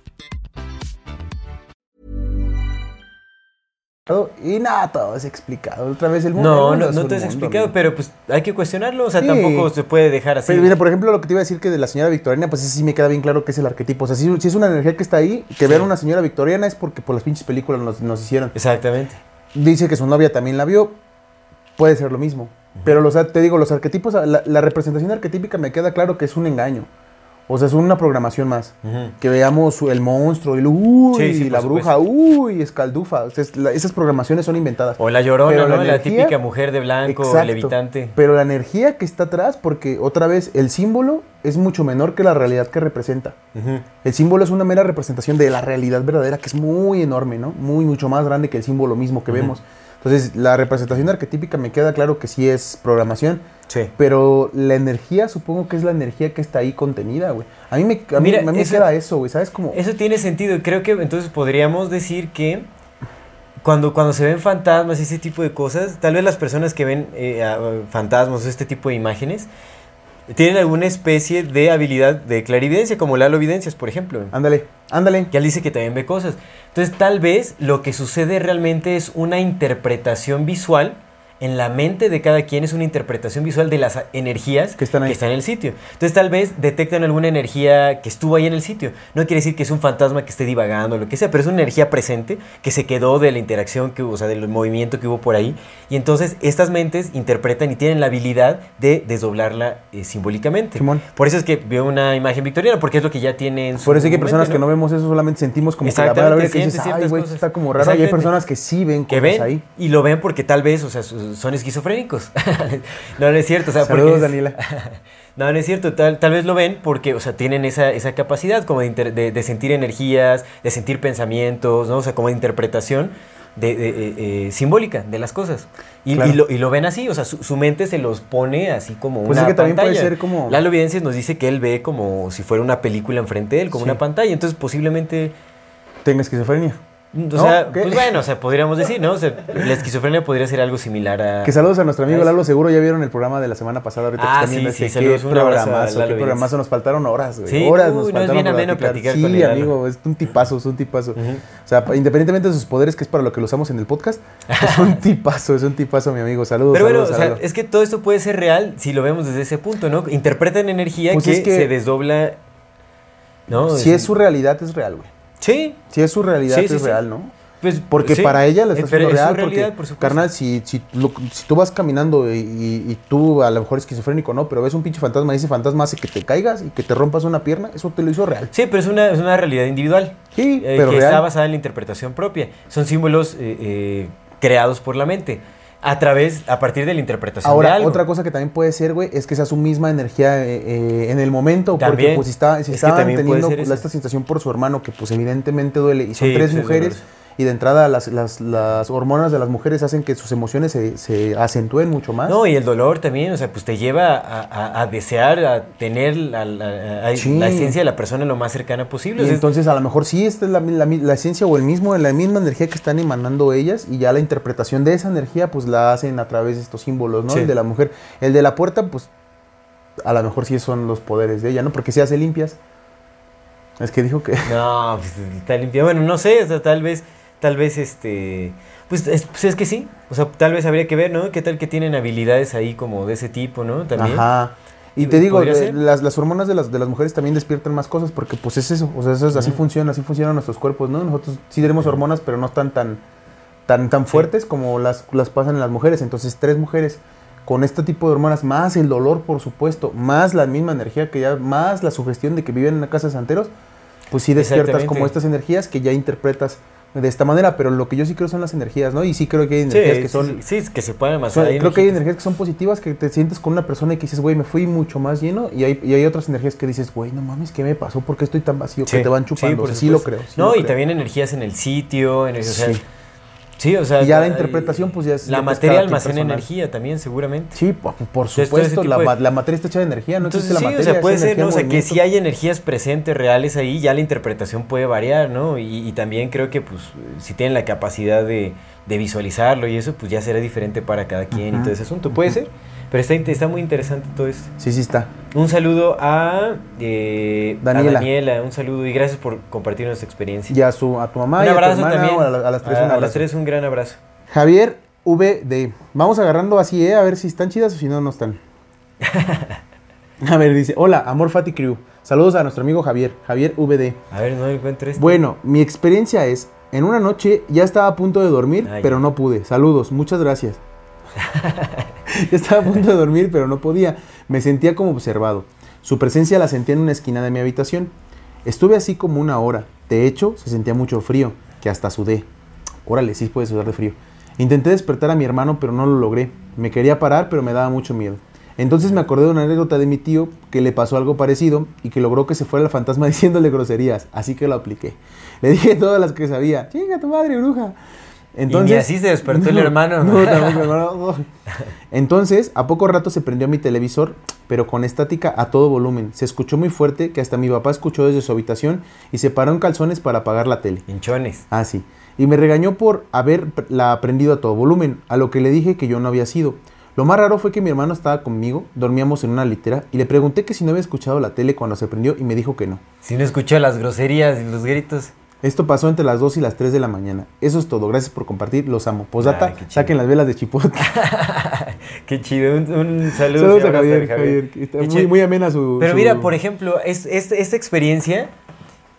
Y nada, todo es explicado. Otra vez el mundo. No, el mundo no, es no te has mundo, explicado, amigo. pero pues hay que cuestionarlo, o sea, Sí. tampoco se puede dejar así. Pero mira, por ejemplo, lo que te iba a decir que de la señora victoriana, pues sí me queda bien claro que es el arquetipo. O sea, si, si es una energía que está ahí, que vean una señora victoriana es porque por las pinches películas nos, nos hicieron. Exactamente. Dice que su novia también la vio. Puede ser lo mismo. Pero, sea, te digo, los arquetipos, la, la representación arquetípica me queda claro que es un engaño. O sea, es una programación más. Que veamos el monstruo, el uy, Sí, sí, por la bruja, uy, escaldufa. O sea, es- la- esas programaciones son inventadas. O la llorona, Pero ¿no? la La, energía- típica mujer de blanco, Exacto. levitante. Pero la energía que está atrás, porque otra vez el símbolo es mucho menor que la realidad que representa. El símbolo es una mera representación de la realidad verdadera, que es muy enorme, ¿no? Muy, mucho más grande que el símbolo mismo que vemos. Entonces, la representación arquetípica me queda claro que sí es programación, Sí. pero la energía supongo que es la energía que está ahí contenida, güey. A mí me, a mí- a mí me queda eso, güey, ¿sabes? Como... Eso tiene sentido. Creo que entonces podríamos decir que cuando, cuando se ven fantasmas y ese tipo de cosas, tal vez las personas que ven eh, fantasmas o este tipo de imágenes tienen alguna especie de habilidad de clarividencia, como Lalo Evidencias, por ejemplo. Ándale, ándale. que él dice que también ve cosas. Entonces, tal vez lo que sucede realmente es una interpretación visual en la mente de cada quien, es una interpretación visual de las energías Que están ahí. en el sitio. Entonces, tal vez detectan alguna energía que estuvo ahí en el sitio. No quiere decir que es un fantasma que esté divagando o lo que sea, pero es una energía presente que se quedó de la interacción que hubo, o sea, del movimiento que hubo por ahí. Y entonces, estas mentes interpretan y tienen la habilidad de desdoblarla eh, simbólicamente. Simón. Por eso es que veo una imagen victoriana, porque es lo que ya tiene en su Por eso que personas ¿no? que no vemos eso, solamente sentimos como que la palabra que dices, ay, güey, está como raro. Y hay personas que sí ven que ven ahí. y lo ven porque tal vez, o sea, son esquizofrénicos. no, no es cierto. O sea, Saludos, es- Daniela. no, no es cierto. Tal, tal vez lo ven porque, o sea, tienen esa, esa capacidad como de, inter- de- de sentir energías, de sentir pensamientos, ¿no? O sea, como de interpretación de, de- eh, eh, simbólica de las cosas. Y, Claro. y lo, y lo ven así, o sea, su, su mente se los pone así como Pues una es que también puede pantalla. ser como- Lalo Evidencias nos dice que él ve como si fuera una película enfrente de él, como Sí. una pantalla. Entonces, posiblemente... Tenga esquizofrenia. O sea, ¿Qué? pues bueno, o sea, podríamos decir, ¿no? O sea, la esquizofrenia podría ser algo similar a... Que saludos a nuestro amigo Lalo, seguro ya vieron el programa de la semana pasada, ahorita Ah, sí, sí, qué saludos, un abrazo a programazo, Lalo qué programazo, nos faltaron horas, güey, Sí, horas nos no, es faltaron bien ameno platicar sí, con amigo, es un tipazo, es un tipazo. O sea, independientemente de sus poderes, que es para lo que lo usamos en el podcast, es un tipazo, es un tipazo, mi amigo, saludos, Pero bueno, saludos o sea, es que todo esto puede ser real si lo vemos desde ese punto, ¿no? Interpretan energía Pues que, es que- se desdobla, ¿no? Si es su realidad, es real, güey. Sí, Si es su realidad, Sí, sí, es sí. real, ¿no? pues... Porque sí. para ella la Eh, está haciendo real. realidad, porque, por supuesto. carnal, si, si, lo- si tú vas caminando y, y- y tú a lo mejor esquizofrénico, ¿no? Pero ves un pinche fantasma y ese fantasma hace que te caigas y que te rompas una pierna, eso te lo hizo real. Sí, pero es una, es una realidad individual. Sí, eh, pero que real. está basada en la interpretación propia. Son símbolos eh, eh, creados por la mente. A través, a partir de la interpretación de Ahora, algo. otra cosa que también puede ser, güey, es que sea su misma energía eh, eh, en el momento. Porque, También. pues, si, está, si Es estaban teniendo pues, esta sensación por su hermano, que, pues, evidentemente duele, y son Sí, tres pues, es mujeres. Y de entrada las, las, las hormonas de las mujeres hacen que sus emociones se, se acentúen mucho más. No, y el dolor también, o sea, pues te lleva a, a- a desear, a tener la, la- Sí. la esencia de la persona lo más cercana posible. Y O sea, entonces a lo mejor sí esta es la, la, la esencia o el mismo, la misma energía que están emanando ellas y ya la interpretación de esa energía pues la hacen a través de estos símbolos, ¿no? Sí. El de la mujer. El de la puerta pues a lo mejor sí son los poderes de ella, ¿no? Porque se hace limpias. Es que dijo que... No, pues está limpio. Bueno, no sé, o sea, tal vez, tal vez este. Pues es, pues es que sí. O sea, tal vez habría que ver, ¿no? ¿Qué tal que tienen habilidades ahí como de ese tipo, ¿no? También. Ajá. Y te digo, ¿podría eh, ser? las, las hormonas de las, de las mujeres también despiertan más cosas porque pues es eso, o sea, eso es- así funciona, así funcionan nuestros cuerpos, ¿no? Nosotros sí tenemos hormonas, pero no están tan, tan, tan fuertes como las, las pasan en las mujeres. Entonces, tres mujeres con este tipo de hormonas, más el dolor, por supuesto, más la misma energía que ya, más la sugestión de que viven en la casa de santeros, pues sí despiertas como estas energías que ya interpretas de esta manera, pero lo que yo sí creo son las energías, ¿no? Y sí creo que hay Sí, energías que sí, son... sí, sí, que se pueden sea, creo que hay energías que son positivas, que te sientes con una persona y que dices, güey, me fui mucho más lleno. Y hay, y hay otras energías que dices, güey, no mames, ¿qué me pasó? ¿Por qué estoy tan vacío? que te van chupando. por O sea, Sí, lo creo. sí no, lo y creo. también energías en el sitio, en el, o sea, Sí. sí, o sea, Y ya la interpretación, pues, ya es- La pues, materia almacena personal. energía también, seguramente. Sí, por, por supuesto, la, de- la materia está hecha de energía, no Entonces, existe la sí, materia. o sea, puede ser, ¿no? O sea, que si hay energías presentes, reales ahí, ya la interpretación puede variar, ¿no? Y, y también creo que, pues, si tienen la capacidad de, de visualizarlo y eso, pues ya será diferente para cada quien y Ujú. todo ese asunto. Puede ser, pero está, está muy interesante todo esto. Sí, sí está. Un saludo a, eh, a Daniela. Daniela, un saludo y gracias por compartir nuestra experiencia. Y a, su, a tu mamá un y a tu abrazo hermana, también. a, la- a las tres A- un a las tres un gran abrazo. Javier VD. Vamos agarrando así, ¿eh? A ver si están chidas o si no, no están. a ver, dice, hola, Amor Fati Crew. Saludos a nuestro amigo Javier, Javier VD. A ver, no encuentro esto. Bueno, mi experiencia es, en una noche ya estaba a punto de dormir, Ay. pero no pude. Saludos, muchas gracias. estaba a punto de dormir, pero no podía. Me sentía como observado. Su presencia la sentía en una esquina de mi habitación. Estuve así como una hora. De hecho, se sentía mucho frío, que hasta sudé. Órale, sí puede sudar de frío. Intenté despertar a mi hermano, pero no lo logré. Me quería parar, pero me daba mucho miedo. Entonces me acordé de una anécdota de mi tío que le pasó algo parecido y que logró que se fuera el fantasma diciéndole groserías. Así que lo apliqué. Le dije todas las que sabía. Chinga tu madre, bruja. Entonces, ni así se despertó el hermano. No. Entonces, a poco rato se prendió mi televisor, pero con estática a todo volumen. Se escuchó muy fuerte que hasta mi papá escuchó desde su habitación y se paró en calzones para apagar la tele. Hinchones. Ah, sí. Y me regañó por haberla aprendido a todo volumen, a lo que le dije que yo no había sido. Lo más raro fue que mi hermano estaba conmigo, dormíamos en una litera, y le pregunté que si no había escuchado la tele cuando se prendió y me dijo que no. Si no escuchó las groserías y los gritos. Esto pasó entre las 2 y las 3 de la mañana. Eso es todo. Gracias por compartir. Los amo. Posdata, saquen las velas de chipotle. Qué chido. Un, un saludo. Saludos a Javier. Javier, Qué muy, muy amena su. Pero su- mira, por ejemplo, es, es- esta experiencia,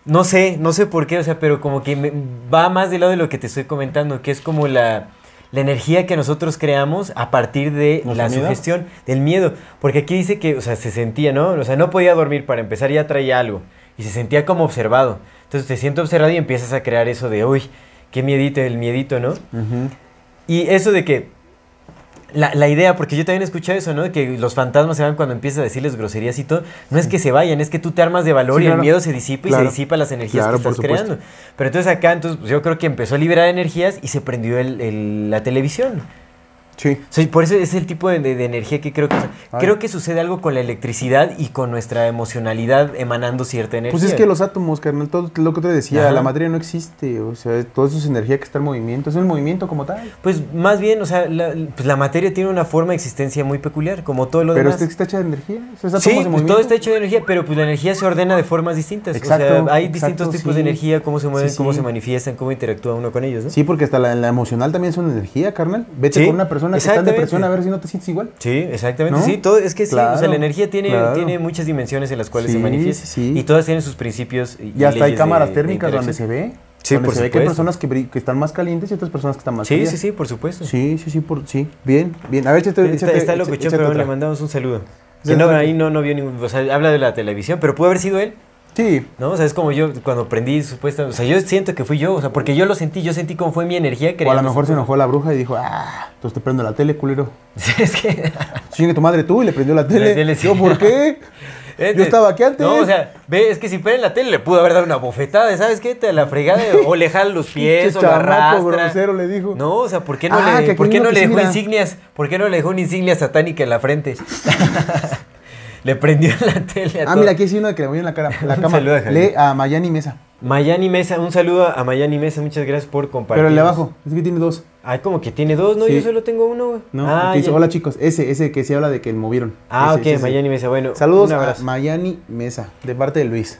no sé, no sé por qué, o sea, pero como que me- va más del lado de lo que te estoy comentando, que es como la, la energía que nosotros creamos a partir de ¿Nuestro la miedo? sugestión, del miedo. Porque aquí dice que, o sea, se sentía, ¿no? O sea, no podía dormir, para empezar ya traía algo. Y se sentía como observado. Entonces te siento observado y empiezas a crear eso de, uy, qué miedito, el miedito, ¿no? Y eso de que la, la idea, porque yo también he escuchado eso, ¿no? De que los fantasmas se van cuando empiezas a decirles groserías y todo. No es que se vayan, es que tú te armas de valor Sí, y el miedo se disipa y se disipa las energías Claro, que estás creando. Pero entonces acá, entonces, pues, yo creo que empezó a liberar energías y se prendió el- el- la televisión. Sí. Por eso es el tipo de, de- de energía que creo que... o sea, creo que sucede algo con la electricidad y con nuestra emocionalidad emanando cierta energía. Pues es que los átomos, carnal, todo lo que te decía, Ajá. la materia no existe, o sea, todo eso es energía que está en movimiento, es el movimiento como tal. Pues más bien, o sea, la, pues la materia tiene una forma de existencia muy peculiar, como todo lo Pero demás. este está hecha de energía, o sea, Sí, pues todo está hecho de energía, pero pues la energía se ordena de formas distintas. Exacto, o sea, hay exacto, distintos tipos de sí. energía, cómo se mueven, Sí, cómo se manifiestan, cómo interactúa uno con ellos, ¿no? Sí, porque hasta la, la emocional también es una energía, carnal. Vete con una persona que está en exactamente. depresión a ver si no te sientes igual. Sí, exactamente. ¿No? Sí, todo es que sí, o sea, la energía tiene, claro. tiene muchas dimensiones en las cuales Sí, se manifiesta. sí. Y todas tienen sus principios. Y, Y hasta hay cámaras de- de térmicas donde se ve. Sí, donde por se ve que hay personas que, que están más calientes y otras personas que están más Sí, frías. sí, sí, por supuesto. Sí, sí, sí, por, sí. Bien, bien. A ver, échate, Está, échate- está échate- échate pero le mandamos un saludo. Que no, ahí no, no vio ningún. O sea, habla de la televisión, pero pudo haber sido él, Sí, ¿no? O sea, es como yo cuando prendí supuesta. O sea, yo siento que fui yo, o sea, porque yo lo sentí, yo sentí cómo fue mi energía. o a lo mejor se enojó la bruja y dijo, ah, entonces te prendo la tele, culero. Sí, es que. Chingue tu madre tú y le prendió la tele. tele, sí. Yo, ¿por qué? Este, Yo estaba aquí antes. No, o sea, ve, es que si prende la tele le pudo haber dado una bofetada, ¿sabes qué? Te la fregada, o le jala los pies, o la chamaco arrastra. grosero le dijo. No, o sea, ¿por qué no Ah, le, ¿por qué no le dejó mira. insignias? ¿Por qué no le dejó una insignia satánica en la frente? Le prendió la tele a Ah, todo. mira, aquí hay uno que le en la cara. La cama. saludo. Lee a Mayani Mesa. Mayani Mesa, un saludo a Mayani Mesa, muchas gracias por compartir. Pero el de abajo, es que tiene dos. Ay, como que tiene dos, no, Sí. yo solo tengo uno, güey. ¿No? Ah, que dice, ya. hola chicos. Ese, ese que se habla de que movieron. Ah, Ese, ok, ese, ese. Mayani Mesa, bueno. Saludos un a abrazo. Mayani Mesa, de parte de Luis.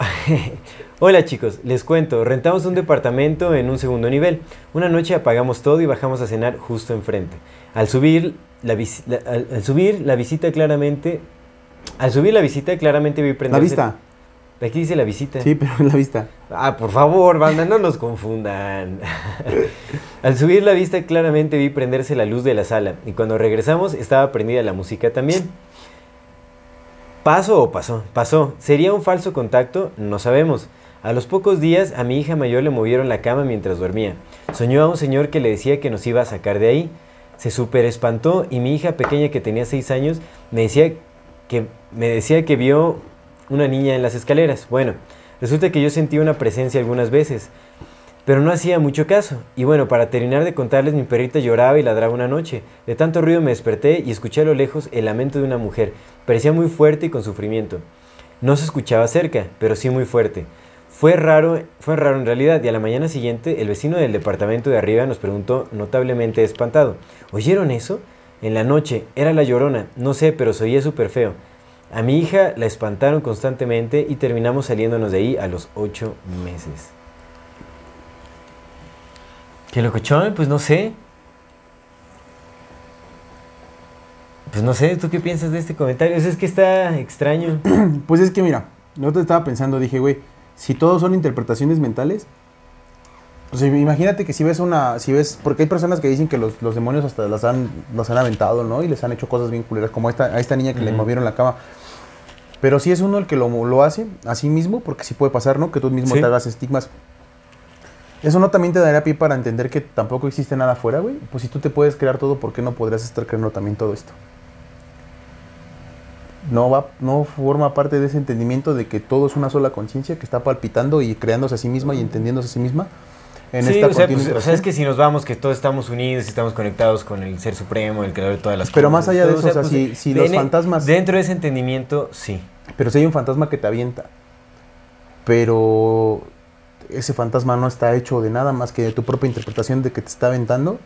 Hola chicos, les cuento, rentamos un departamento en un segundo nivel. Una noche apagamos todo y bajamos a cenar justo enfrente. Al subir la, visi- la- al, al subir la visita claramente, al subir la visita claramente vi La prenderse. vista. Aquí dice la visita. Sí, pero en la vista. Ah, por favor, banda, no nos confundan. Al subir la vista claramente vi prenderse la luz de la sala y cuando regresamos estaba prendida la música también. ¿Pasó o pasó? Pasó. ¿Sería un falso contacto? No sabemos. A los pocos días a mi hija mayor le movieron la cama mientras dormía. Soñó a un señor que le decía que nos iba a sacar de ahí. Se super espantó y mi hija pequeña que tenía 6 años me decía que, me decía que vio una niña en las escaleras. Bueno, resulta que yo sentí una presencia algunas veces, pero no hacía mucho caso. Y bueno, para terminar de contarles, mi perrita lloraba y ladraba una noche. De tanto ruido me desperté y escuché a lo lejos el lamento de una mujer. Parecía muy fuerte y con sufrimiento. No se escuchaba cerca, pero sí muy fuerte. Fue raro, fue raro en realidad, y a la mañana siguiente el vecino del departamento de arriba nos preguntó notablemente espantado, ¿oyeron eso? En la noche, era la llorona, no sé, pero se oía súper feo. A mi hija la espantaron constantemente y terminamos saliéndonos de ahí a los ocho meses. ¿Qué locochón? Pues no sé. Pues no sé, ¿tú qué piensas de este comentario? Es, que está extraño. Pues es que mira, yo te estaba pensando, dije, güey, si todos son interpretaciones mentales, pues imagínate que si ves una, si ves, porque hay personas que dicen que los, los demonios hasta las han, los han aventado, ¿no? Y les han hecho cosas bien culeras, como esta, a esta niña que le movieron la cama. Pero si es uno el que lo, lo hace a sí mismo, porque sí puede pasar, ¿no? Que tú mismo Sí. te hagas estigmas. Eso no también te daría pie para entender que tampoco existe nada afuera, güey. Pues si tú te puedes crear todo, ¿por qué no podrías estar creando también todo esto? No va, no forma parte de ese entendimiento de que todo es una sola conciencia que está palpitando y creándose a sí misma y entendiéndose a sí misma. En sí, esta o sea, pues, o sea, es que si nos vamos, que todos estamos unidos y estamos conectados con el Ser Supremo, el creador de todas las Pero cosas. más allá de eso, o sea, si- si los fantasmas- Dentro de ese entendimiento, sí. Pero si hay un fantasma que te avienta, pero ese fantasma no está hecho de nada más que de tu propia interpretación de que te está aventando,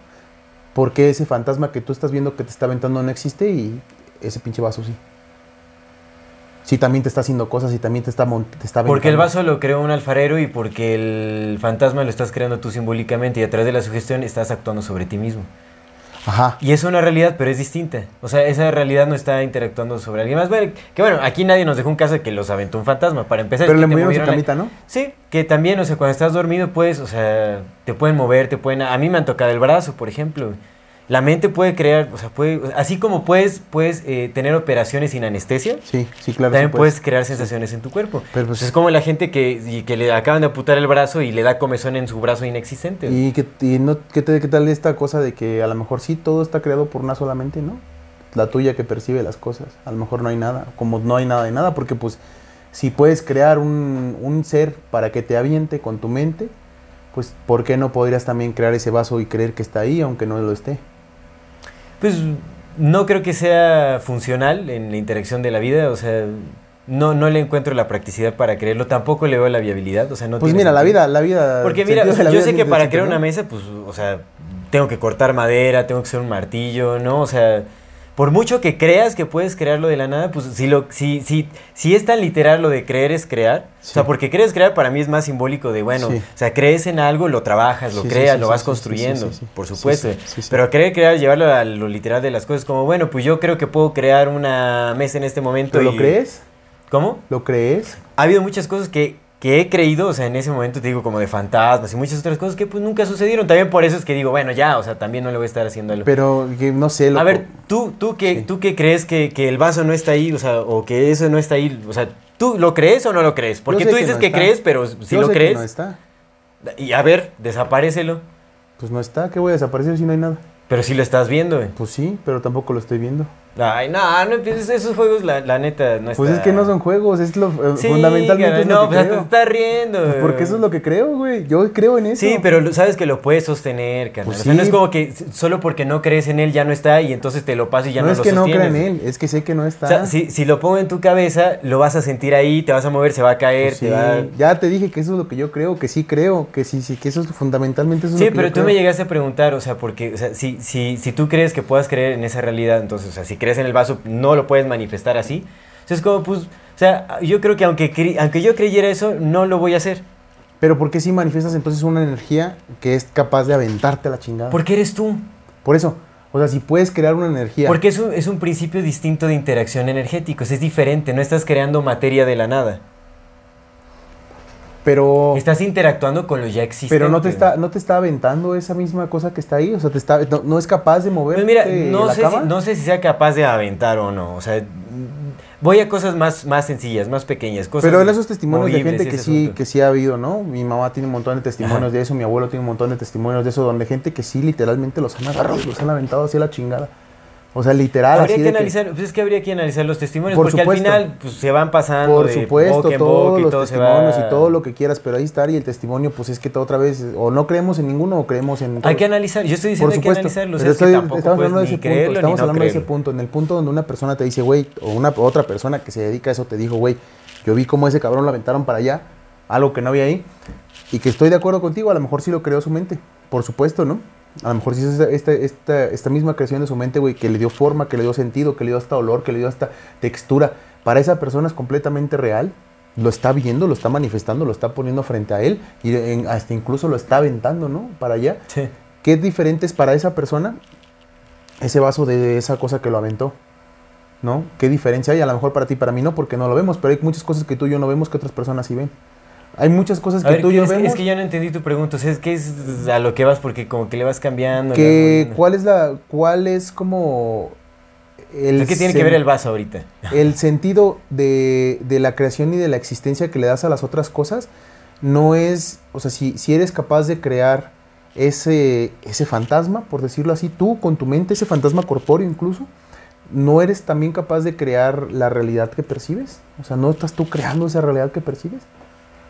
¿por qué ese fantasma que tú estás viendo que te está aventando no existe y ese pinche vaso sí? Si también te está haciendo cosas y también te está, te está Porque el vaso lo creó un alfarero y porque el fantasma lo estás creando tú simbólicamente y a través de la sugestión estás actuando sobre ti mismo. Ajá. Y es una realidad, pero es distinta. O sea, esa realidad no está interactuando sobre alguien más. Bueno, que bueno, aquí nadie nos dejó un caso de que los aventó un fantasma. Para empezar, Pero es le que te movieron su la- camita, ¿no? Sí, que también, o sea, cuando estás dormido, pues, o sea, te pueden mover, te pueden... A mí me han tocado el brazo, por ejemplo. La mente puede crear, o sea, puede... Así como puedes, puedes eh, tener operaciones sin anestesia, Sí, sí, claro. también sí puedes crear sensaciones en tu cuerpo. Pero, pues, es como la gente que, que le acaban de amputar el brazo y le da comezón en su brazo inexistente. Y, que, y no, ¿qué, te- qué tal esta cosa de que a lo mejor sí todo está creado por una sola mente, ¿no? La tuya que percibe las cosas. A lo mejor no hay nada, como no hay nada de nada, porque pues si puedes crear un, un ser para que te aviente con tu mente, pues ¿por qué no podrías también crear ese vaso y creer que está ahí aunque no lo esté? Pues no creo que sea funcional en la interacción de la vida, o sea, no, no le encuentro la practicidad para creerlo, tampoco le veo la viabilidad, o sea, no Pues tiene mira, la vida, la vida. Porque mira, o sea, yo sé que para crear una mesa, pues, o sea, tengo que cortar madera, tengo que hacer un martillo, ¿no? O sea, por mucho que creas que puedes crearlo de la nada, pues si lo, si, si, si es tan literal lo de creer es crear, o sea, porque creer crear para mí es más simbólico de, bueno, Sí. o sea, crees en algo, lo trabajas, lo Sí, creas, lo vas construyendo, por supuesto. Pero creer crear, llevarlo a lo literal de las cosas, como, bueno, pues yo creo que puedo crear una mesa en este momento. ¿Pero lo crees? ¿Cómo? ¿Lo crees? ha habido muchas cosas que, que he creído, o sea, en ese momento te digo como de fantasmas y muchas otras cosas que pues nunca sucedieron. También por eso es que digo, bueno, ya, o sea, también no le voy a estar haciendo algo. Pero que no sé. a loco. ver, tú, tú que, Sí. tú que crees que, que el vaso no está ahí, o sea, o que eso no está ahí, o sea, ¿tú lo crees o no lo crees? Porque tú que dices no que crees, pero si Yo lo sé que crees, no está. y a ver, desaparecelo. Pues no está, ¿qué voy a desaparecer si no hay nada? Pero si lo estás viendo, güey. Pues sí, pero tampoco lo estoy viendo. Ay, no, no empieces esos juegos, la, la neta, no Pues está... es que no son juegos, es lo eh, Sí, fundamentalmente es no, lo que pues hasta creo. te estás riendo. Pues porque eso es lo que creo, güey. Yo creo en eso. Sí, pero lo- sabes que lo puedes sostener, carnal. Pues o sea, no es como que solo porque no crees en él ya no está y entonces te lo paso y ya no, no, es lo que no crea sostienes. en él, es que sé que no está. O sea, si, si lo pongo en tu cabeza, lo vas a sentir ahí, te vas a mover, se va a caer, Pues sí, te va... Ya te dije que eso es lo que yo creo, que sí creo, que sí, sí, que eso es fundamentalmente eso es Sí, lo que pero yo tú creo. me llegaste a preguntar, o sea, porque, o sea, si, si, si tú crees que puedas creer en esa realidad, entonces, o sea, si crees en el vaso, no lo puedes manifestar así. O sea, es como, pues, o sea, yo creo que aunque, aunque yo creyera eso, no lo voy a hacer. Pero ¿por qué si manifiestas entonces una energía que es capaz de aventarte a la chingada? Porque eres tú. Por eso, o sea, si puedes crear una energía. Porque es un, es un principio distinto de interacción energética, o sea, es diferente, no estás creando materia de la nada. Pero, Estás interactuando con lo ya existente. pero no te está, no te está aventando esa misma cosa que está ahí, o sea, te está, no, no es capaz de mover Pues mira, no la sé, cama. si, no sé si sea capaz de aventar o no. O sea, voy a cosas más, más sencillas, más pequeñas. Cosas Pero en esos testimonios de gente que sí, asunto. que sí ha habido, ¿no? Mi mamá tiene un montón de testimonios Ajá. de eso, mi abuelo tiene un montón de testimonios de eso, donde gente que sí literalmente los han agarrado los han aventado así a la chingada. O sea, literal, Habría así que analizar, pues es que habría que analizar los testimonios, Por porque supuesto. al final pues, se van pasando Por de supuesto, boca en todos boca y los todo testimonios va... y todo lo que quieras, pero ahí está y el testimonio, pues es que todo otra vez, o no creemos en ninguno o creemos en... Hay todo. que analizar, yo estoy diciendo Por hay que supuesto, analizarlo, o sea, pero es que estoy- tampoco estamos hablando de ese punto, estamos no hablando de ese punto, en el punto donde una persona te dice, güey, o una otra persona que se dedica a eso te dijo, güey, yo vi cómo ese cabrón lo aventaron para allá, algo que no había ahí, y que estoy de acuerdo contigo, a lo mejor sí lo creó su mente, por supuesto, ¿no? A lo mejor sí es esta, esta, esta, esta misma creación de su mente, güey, que le dio forma, que le dio sentido, que le dio hasta olor, que le dio hasta textura. Para esa persona es completamente real. Lo está viendo, lo está manifestando, lo está poniendo frente a él y en- hasta incluso lo está aventando, ¿no? Para allá. Sí. ¿Qué diferente es para esa persona ese vaso de esa cosa que lo aventó? ¿No? ¿Qué diferencia hay? A lo mejor para ti, para mí no, porque no lo vemos, pero hay muchas cosas que tú y yo no vemos que otras personas sí ven. Hay muchas cosas que ver, tú y ¿qué yo es, vemos. es que yo no entendí tu pregunta, o sea, es que es a lo que vas porque como que le vas cambiando. que cuál es la cuál es como el ¿Qué tiene que ver el vaso ahorita? el sentido de, de la creación y de la existencia que le das a las otras cosas no es o sea si, si eres capaz de crear ese ese fantasma por decirlo así tú con tu mente ese fantasma corpóreo incluso no eres también capaz de crear la realidad que percibes o sea no estás tú creando esa realidad que percibes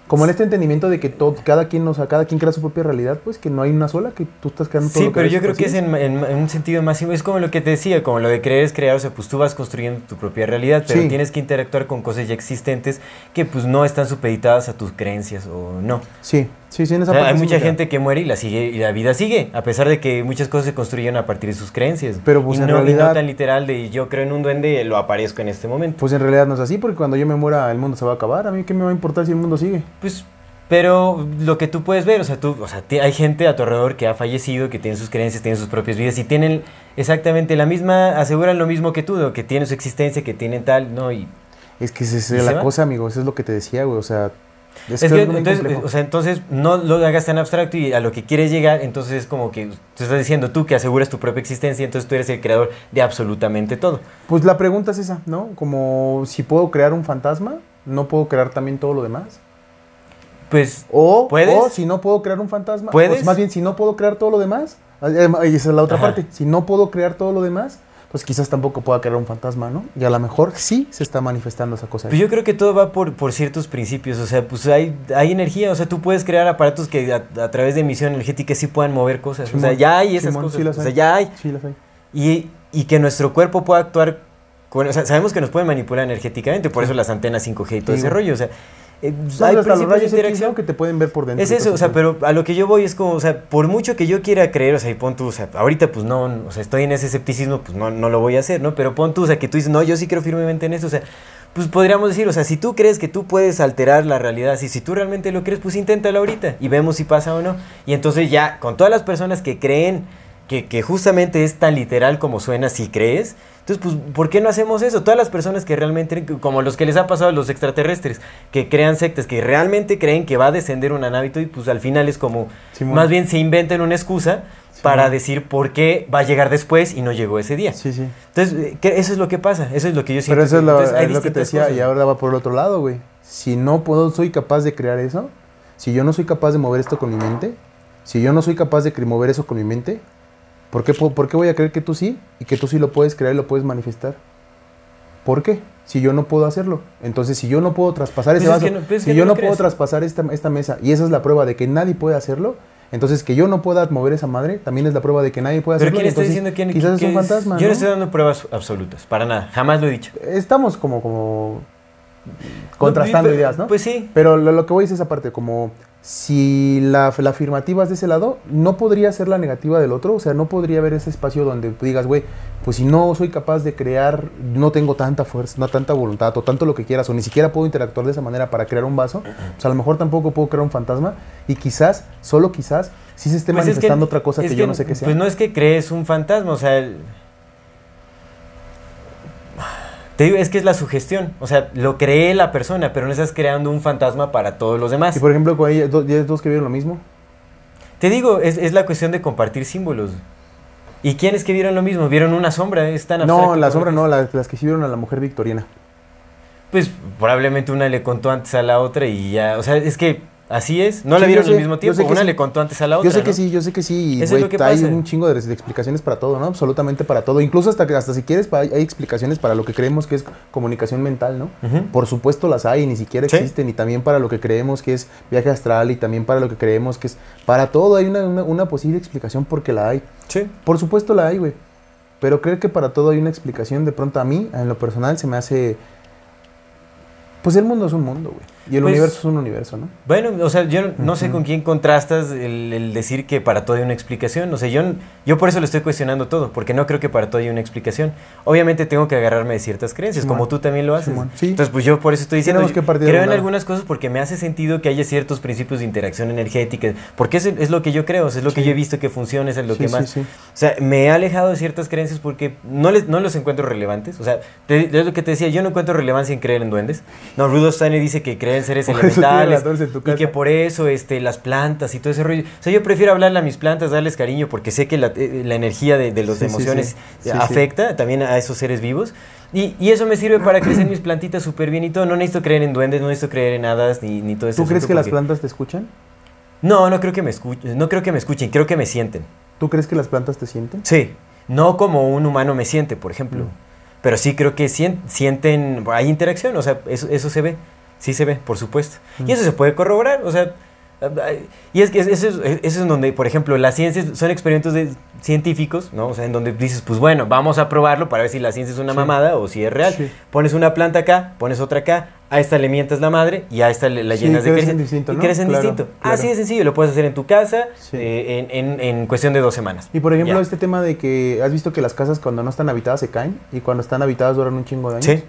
como en este entendimiento de que todo, cada quien, o sea, cada quien crea su propia realidad, pues que no hay una sola, que tú estás creando todo Sí, lo que pero yo creo que es en, en- en un sentido más... Es como lo que te decía, como lo de creer es crear, o sea, pues tú vas construyendo tu propia realidad, pero Sí. tienes que interactuar con cosas ya existentes que pues no están supeditadas a tus creencias o no. Sí, sí, sí, en O esa sea, parte hay mucha gente que muere y la sigue y la vida sigue, a pesar de que muchas cosas se construyen a partir de sus creencias. Pero, pues, y en no, y no realidad- tan literal de yo creo en un duende, lo aparezco en este momento. Pues en realidad no es así, porque cuando yo me muera el mundo se va a acabar. A mí qué me va a importar si el mundo sigue. Pues, pero lo que tú puedes ver, o sea, tú, o sea, hay gente a tu alrededor que ha fallecido, que tiene sus creencias, tienen sus propias vidas y tienen exactamente la misma, aseguran lo mismo que tú, ¿no? que tienen su existencia, que tienen tal, ¿no? Y Es que esa es ¿Y se la cosa, amigo. Eso es lo que te decía, güey. O sea, es, es, que, entonces, complejo. o sea, entonces no lo hagas tan abstracto y a lo que quieres llegar, entonces es como que te estás diciendo tú que aseguras tu propia existencia, entonces tú eres el creador de absolutamente todo. Pues la pregunta es esa, ¿no? Como si puedo crear un fantasma, no puedo crear también todo lo demás. Pues, O, ¿Puedes? o si no puedo crear un fantasma, ¿Puedes? o más bien si no puedo crear todo lo demás, eh, y esa es la otra Ajá. parte, si no puedo crear todo lo demás, pues quizás tampoco pueda crear un fantasma, ¿no? Y a lo mejor sí se está manifestando esa cosa. Pues yo creo que todo va por, por ciertos principios, o sea, pues hay, hay energía, o sea, tú puedes crear aparatos que a, a través de emisión energética sí puedan mover cosas, o sea, ya hay esas Simón, cosas, sí las o sea, ya hay. Sí, las hay. Y y que nuestro cuerpo pueda actuar con, o sea, sabemos que nos pueden manipular energéticamente, por eso las antenas 5G y todo Sí, ese rollo, o sea, eh, hay hasta los de. ¿no? que te pueden ver por dentro. Es eso, o sea, pero a lo que yo voy es como, o sea, por mucho que yo quiera creer, o sea, y pon tú, o sea, ahorita pues no, o sea, estoy en ese escepticismo, pues no, no lo voy a hacer, ¿no? Pero pon tú, o sea, que tú dices, no, yo sí creo firmemente en esto, o sea, pues podríamos decir, o sea, si tú crees que tú puedes alterar la realidad, si, si tú realmente lo crees, pues inténtalo ahorita y vemos si pasa o no. Y entonces ya, con todas las personas que creen que, que justamente es tan literal como suena, si crees, entonces, pues, ¿por qué no hacemos eso? Todas las personas que realmente, como los que les ha pasado a los extraterrestres, que crean sectas, que realmente creen que va a descender una nave y pues al final es como, Simón. más bien se inventan una excusa para decir por qué va a llegar después y no llegó ese día. Sí, sí. Entonces, eh, eso es lo que pasa, eso es lo que yo siento. Pero eso es lo, entonces, hay es lo que te decía, cosas. y ahora va por el otro lado, güey. Si no puedo, soy capaz de crear eso, si yo no soy capaz de mover esto con mi mente, si yo no soy capaz de mover eso con mi mente, ¿por qué, ¿por qué voy a creer que tú sí? Y que tú sí lo puedes crear y lo puedes manifestar. ¿Por qué? Si yo no puedo hacerlo. Entonces, si yo no puedo traspasar Pues ese es vaso, que no- pues es si yo no puedo traspasar esta, esta mesa, y esa es la prueba de que nadie puede hacerlo, entonces que yo no pueda mover esa madre, también es la prueba de que nadie puede Pero hacerlo. ¿quién y está entonces diciendo quién Quizás es quién un fantasma. Yo no estoy dando pruebas absolutas, para nada, jamás lo he dicho. Estamos como, como contrastando No, ideas, ¿no? Pues sí. Pero lo, lo que voy es esa parte, como si la, la afirmativa es de ese lado, no podría ser la negativa del otro, o sea, no podría haber ese espacio donde digas, güey, pues si no soy capaz de crear, no tengo tanta fuerza, no tanta voluntad, o tanto lo que quieras, o ni siquiera puedo interactuar de esa manera para crear un vaso, pues a lo mejor tampoco puedo crear un fantasma, y quizás, solo quizás, sí se esté Pues es que- manifestando otra cosa es que, yo no sé qué sea. Pues no es que crees un fantasma, o sea. el- Te digo, es que es la sugestión. O sea, lo cree la persona, pero no estás creando un fantasma para todos los demás. y por ejemplo, con dos, dos que vieron lo mismo, Te digo, es, es la cuestión de compartir símbolos. ¿Y quiénes que vieron lo mismo? ¿Vieron una sombra? Es tan no, la sombra no, las, las que sí vieron a la mujer victoriana. Pues probablemente una le contó antes a la otra y ya. O sea, es que así es. No Sí, la vieron al mismo tiempo. Una sí. le contó antes a la otra. Yo sé que ¿no? sí, yo sé que sí. y, Eso es güey, lo que hay pasa. un chingo de, de explicaciones para todo, ¿no? Absolutamente para todo. Incluso hasta que hasta si quieres hay, explicaciones para lo que creemos que es comunicación mental, ¿no? Por supuesto las hay, y ni siquiera Sí. existen. Y también para lo que creemos que es viaje astral y también para lo que creemos que es... Para todo hay una, una- una posible explicación porque la hay. Sí. Por supuesto la hay, güey. Pero creer que para todo hay una explicación, de pronto a mí, en lo personal, se me hace... Pues el mundo es un mundo, güey. Y el Pues- universo es un universo, ¿no? Bueno, o sea, yo no- no sé Ujú. con quién contrastas el, el decir que para todo hay una explicación. O sea, yo, yo por eso le estoy cuestionando todo, porque no creo que para todo hay una explicación. Obviamente tengo que agarrarme de ciertas creencias, Simón. como tú también lo haces. Sí. Entonces, pues yo por eso estoy diciendo, que creo en algunas cosas porque me hace sentido que haya ciertos principios de interacción energética, porque es, es lo que yo creo, o sea, es lo que Sí. yo he visto que funciona, es lo Sí, que más... O sea, me he alejado de ciertas creencias porque no, les, no los encuentro relevantes. O sea, es lo que te decía, yo no encuentro relevancia en creer en duendes. No, Rudolf Steiner dice que creen en seres elementales y que por eso este, las plantas y todo ese rollo. O sea, yo prefiero hablarle a mis plantas, darles cariño porque sé que la, eh, la energía de, de las Sí, emociones sí. eh, Sí, afecta también a esos seres vivos. Y, y eso me sirve para crecer mis plantitas súper bien y todo. No necesito creer en duendes, no necesito creer en hadas ni, ni todo eso. ¿Tú crees que las plantas te escuchan? No, no creo que me escuchen, no creo que me escuchen, creo que me sienten. ¿Tú crees que las plantas te sienten? Sí, no como un humano me siente, por ejemplo. Mm. Pero sí creo que sien- sienten, hay interacción, o sea, eso, eso se ve, sí se ve, por supuesto. Mm. Y eso se puede corroborar, o sea, y es que eso es, eso es en donde, por ejemplo, las ciencias son experimentos de científicos, ¿no? O sea, en donde dices, pues bueno, vamos a probarlo para ver si la ciencia es una Sí. mamada o si es real. Sí. Pones una planta acá, pones otra acá, a esta le mientas la madre y a esta le, la Sí, llenas de crecen y crecen Claro, distinto. claro. Así de sencillo, lo puedes hacer en tu casa eh, en, en- en cuestión de dos semanas. Y por ejemplo, Ya. este tema de que has visto que las casas cuando no están habitadas se caen y cuando están habitadas duran un chingo de años. Sí.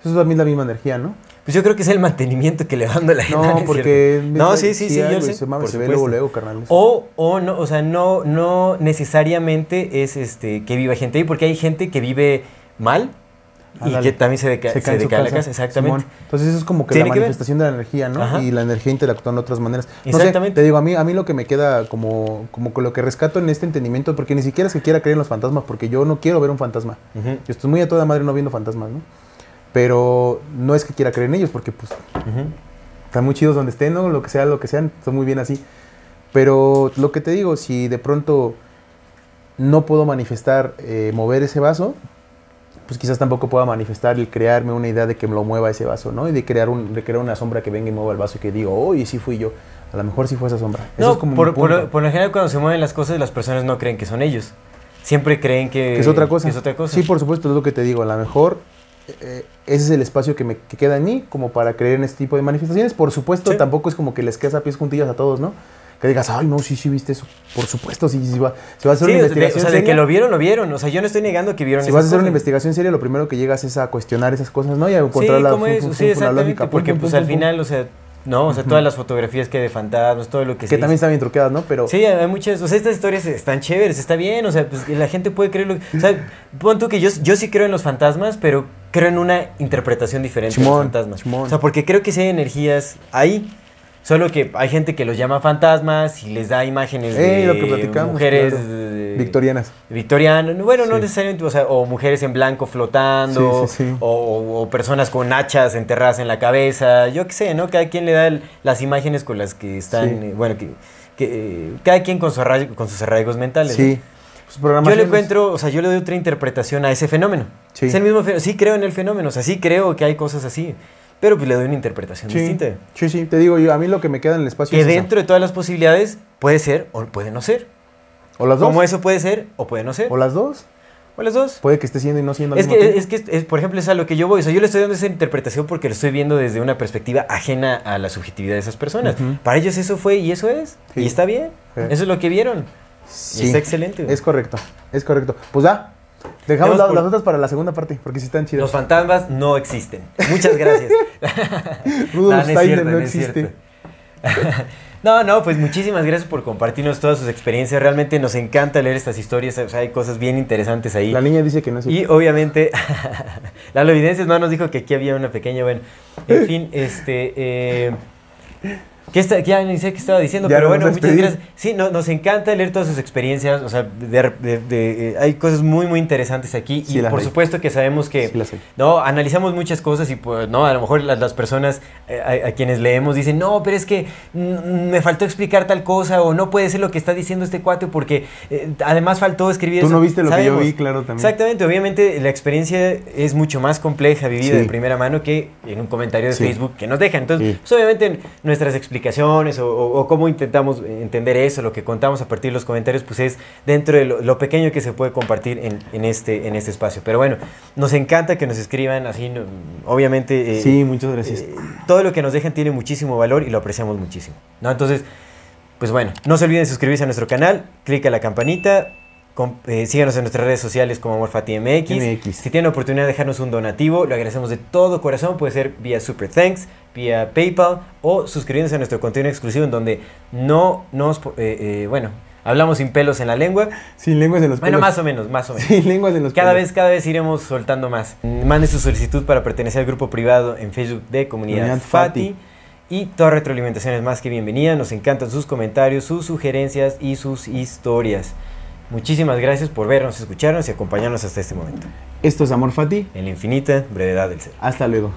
Eso es también la misma energía, ¿no? Pues yo creo que es el mantenimiento que le va dando la gente. No, porque... No, sí, sí, sí, yo sé. Se, se ve luego, luego, carnal. O, o no, o sea, no, no necesariamente es este que viva gente ahí, porque hay gente que vive mal y que también se, deca- Se la casa, exactamente. Simón. Entonces eso es como que la que manifestación de la energía, ¿no? Ajá. Y la energía interactuando de otras maneras. No Exactamente. Sé, te digo, a mí, a mí lo que me queda como, como con lo que rescato en este entendimiento, porque ni siquiera es que quiera creer en los fantasmas, porque yo no quiero ver un fantasma. Yo estoy muy a toda madre no viendo fantasmas, ¿no? Pero no es que quiera creer en ellos, porque pues ujú. están muy chidos donde estén, ¿no? Lo que sea, lo que sean, están muy bien así. Pero lo que te digo, si de pronto no puedo manifestar eh, mover ese vaso, pues quizás tampoco pueda manifestar el crearme una idea de que me lo mueva ese vaso, ¿no? Y de crear, un, de crear una sombra que venga y mueva el vaso y que digo, oh, y sí fui yo. A lo mejor sí fue esa sombra. Eso No, es como por, por- por lo general cuando se mueven las cosas las personas no creen que son ellos. siempre creen que, que es otra cosa. que es otra cosa. Sí, por supuesto, es lo que te digo. A lo mejor eh, ese es el espacio que me que queda en mí como para creer en este tipo de manifestaciones. Por supuesto, Sí. tampoco es como que les quedas a pies juntillas a todos, ¿no? Que digas, ay, no, sí, sí, viste eso. Por supuesto, sí, sí, va, si vas a hacer Sí, una de- investigación o sea, de que lo vieron, lo vieron. O sea, yo no estoy negando que vieron si esas vas a hacer una investigación seria, lo primero que llegas es a cuestionar esas cosas, ¿no? Y a Sí, encontrar la, ¿cómo fu- es? la lógica. Porque pues al final, o sea, no, o sea, todas las fotografías que hay de fantasmas, todo lo que se Que también dice. están bien truqueadas, ¿no? Pero Sí, hay muchas, o sea, estas historias están chéveres, está bien, o sea, pues la gente puede creerlo. O sea, pon tú que yo, yo sí creo en los fantasmas, pero creo en una interpretación diferente de los fantasmas. chimón. O sea, porque creo que sí hay energías ahí, solo que hay gente que los llama fantasmas y les da imágenes Eh, de lo que platicamos, mujeres claro. victorianas. Victoriano, bueno, no necesariamente, o sea, o mujeres en blanco flotando, Sí, sí, sí. O, personas con hachas enterradas en la cabeza, yo qué sé, ¿no? Cada quien le da el- las imágenes con las que están, eh, bueno, que, que, eh, cada quien con, su arraigo- con sus arraigos mentales. Sí. Yo le encuentro, o sea, yo le doy otra interpretación a ese fenómeno. Sí. Es el mismo fenómeno, sí creo en el fenómeno, o sea, sí creo que hay cosas así, pero pues le doy una interpretación Sí, distinta. sí, sí, te digo yo, a mí lo que me queda en el espacio Que es esa. dentro de todas las posibilidades puede ser o puede no ser. o las dos, Como eso puede ser o puede no ser. o las dos, O las dos. puede que esté siendo y no siendo al Es mismo que, es que, es- por ejemplo, es a lo que yo voy. O sea, yo le estoy dando esa interpretación porque lo estoy viendo desde una perspectiva ajena a la subjetividad de esas personas. Para ellos eso fue y eso es. Sí. Y está bien. Sí. Eso es lo que vieron. Sí, está excelente. Es correcto, es correcto. Pues ya, dejamos la- por- las otras para la segunda parte, porque sí están chidas. Los fantasmas no existen. Muchas gracias. Rudolf No, no cierto, existe. No, no, pues muchísimas gracias por compartirnos todas sus experiencias. Realmente nos encanta leer estas historias. O sea, hay cosas bien interesantes ahí. La niña dice que no es Y obviamente, Lalo Evidencias no nos dijo que aquí había una pequeña, bueno, en fin, este, eh, ¿qué está, ya ni sé qué estaba diciendo, Ya pero bueno, muchas gracias. Sí, no, nos encanta leer todas sus experiencias, o sea, de- de- de- eh, hay cosas muy, muy interesantes aquí Sí y por hay. supuesto que sabemos que, Sí no, analizamos muchas cosas y pues, no, a lo mejor las, las personas eh, a, a quienes leemos dicen, no, pero es que me faltó explicar tal cosa o no puede ser lo que está diciendo este cuate porque eh, además faltó escribir Tú eso". no viste lo que yo Sabemos. vi, claro, también. Exactamente, obviamente la experiencia es mucho más compleja, vivida Sí. de primera mano que en un comentario de. Facebook que nos dejan. Entonces, pues, obviamente nuestras explicaciones o, o- o cómo intentamos entender eso, lo que contamos a partir de los comentarios, pues es dentro de lo, lo pequeño que se puede compartir en, en este, en este espacio. Pero bueno, nos encanta que nos escriban así, no- obviamente. eh, Sí, muchas gracias. eh, todo lo que nos dejan tiene muchísimo valor y lo apreciamos muchísimo. ¿no? Entonces, pues bueno, no se olviden suscribirse a nuestro canal, clic a la campanita, com- eh, síganos en nuestras redes sociales como AmorFatiMX. MX. Si tienen oportunidad de dejarnos un donativo, lo agradecemos de todo corazón. Puede ser vía Super Thanks, vía PayPal o suscribiéndose a nuestro contenido exclusivo en donde no nos, eh, eh, bueno, hablamos sin pelos en la lengua. Sin lenguas en los Bueno, pelos. más o menos, más o menos. Sin lenguas en los Cada pelos. vez, cada vez iremos soltando más. Mande su solicitud para pertenecer al grupo privado en Facebook de Comunidad, Comunidad Fati. Fati. Y toda retroalimentación es más que bienvenida. Nos encantan sus comentarios, sus sugerencias y sus historias. Muchísimas gracias por vernos, escucharnos y acompañarnos hasta este momento. Esto es Amor Fati. En la infinita brevedad del ser. Hasta luego.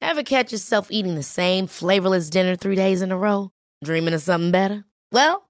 Ever catch yourself eating the same flavorless dinner three days in a row? Dreaming of something better? Well,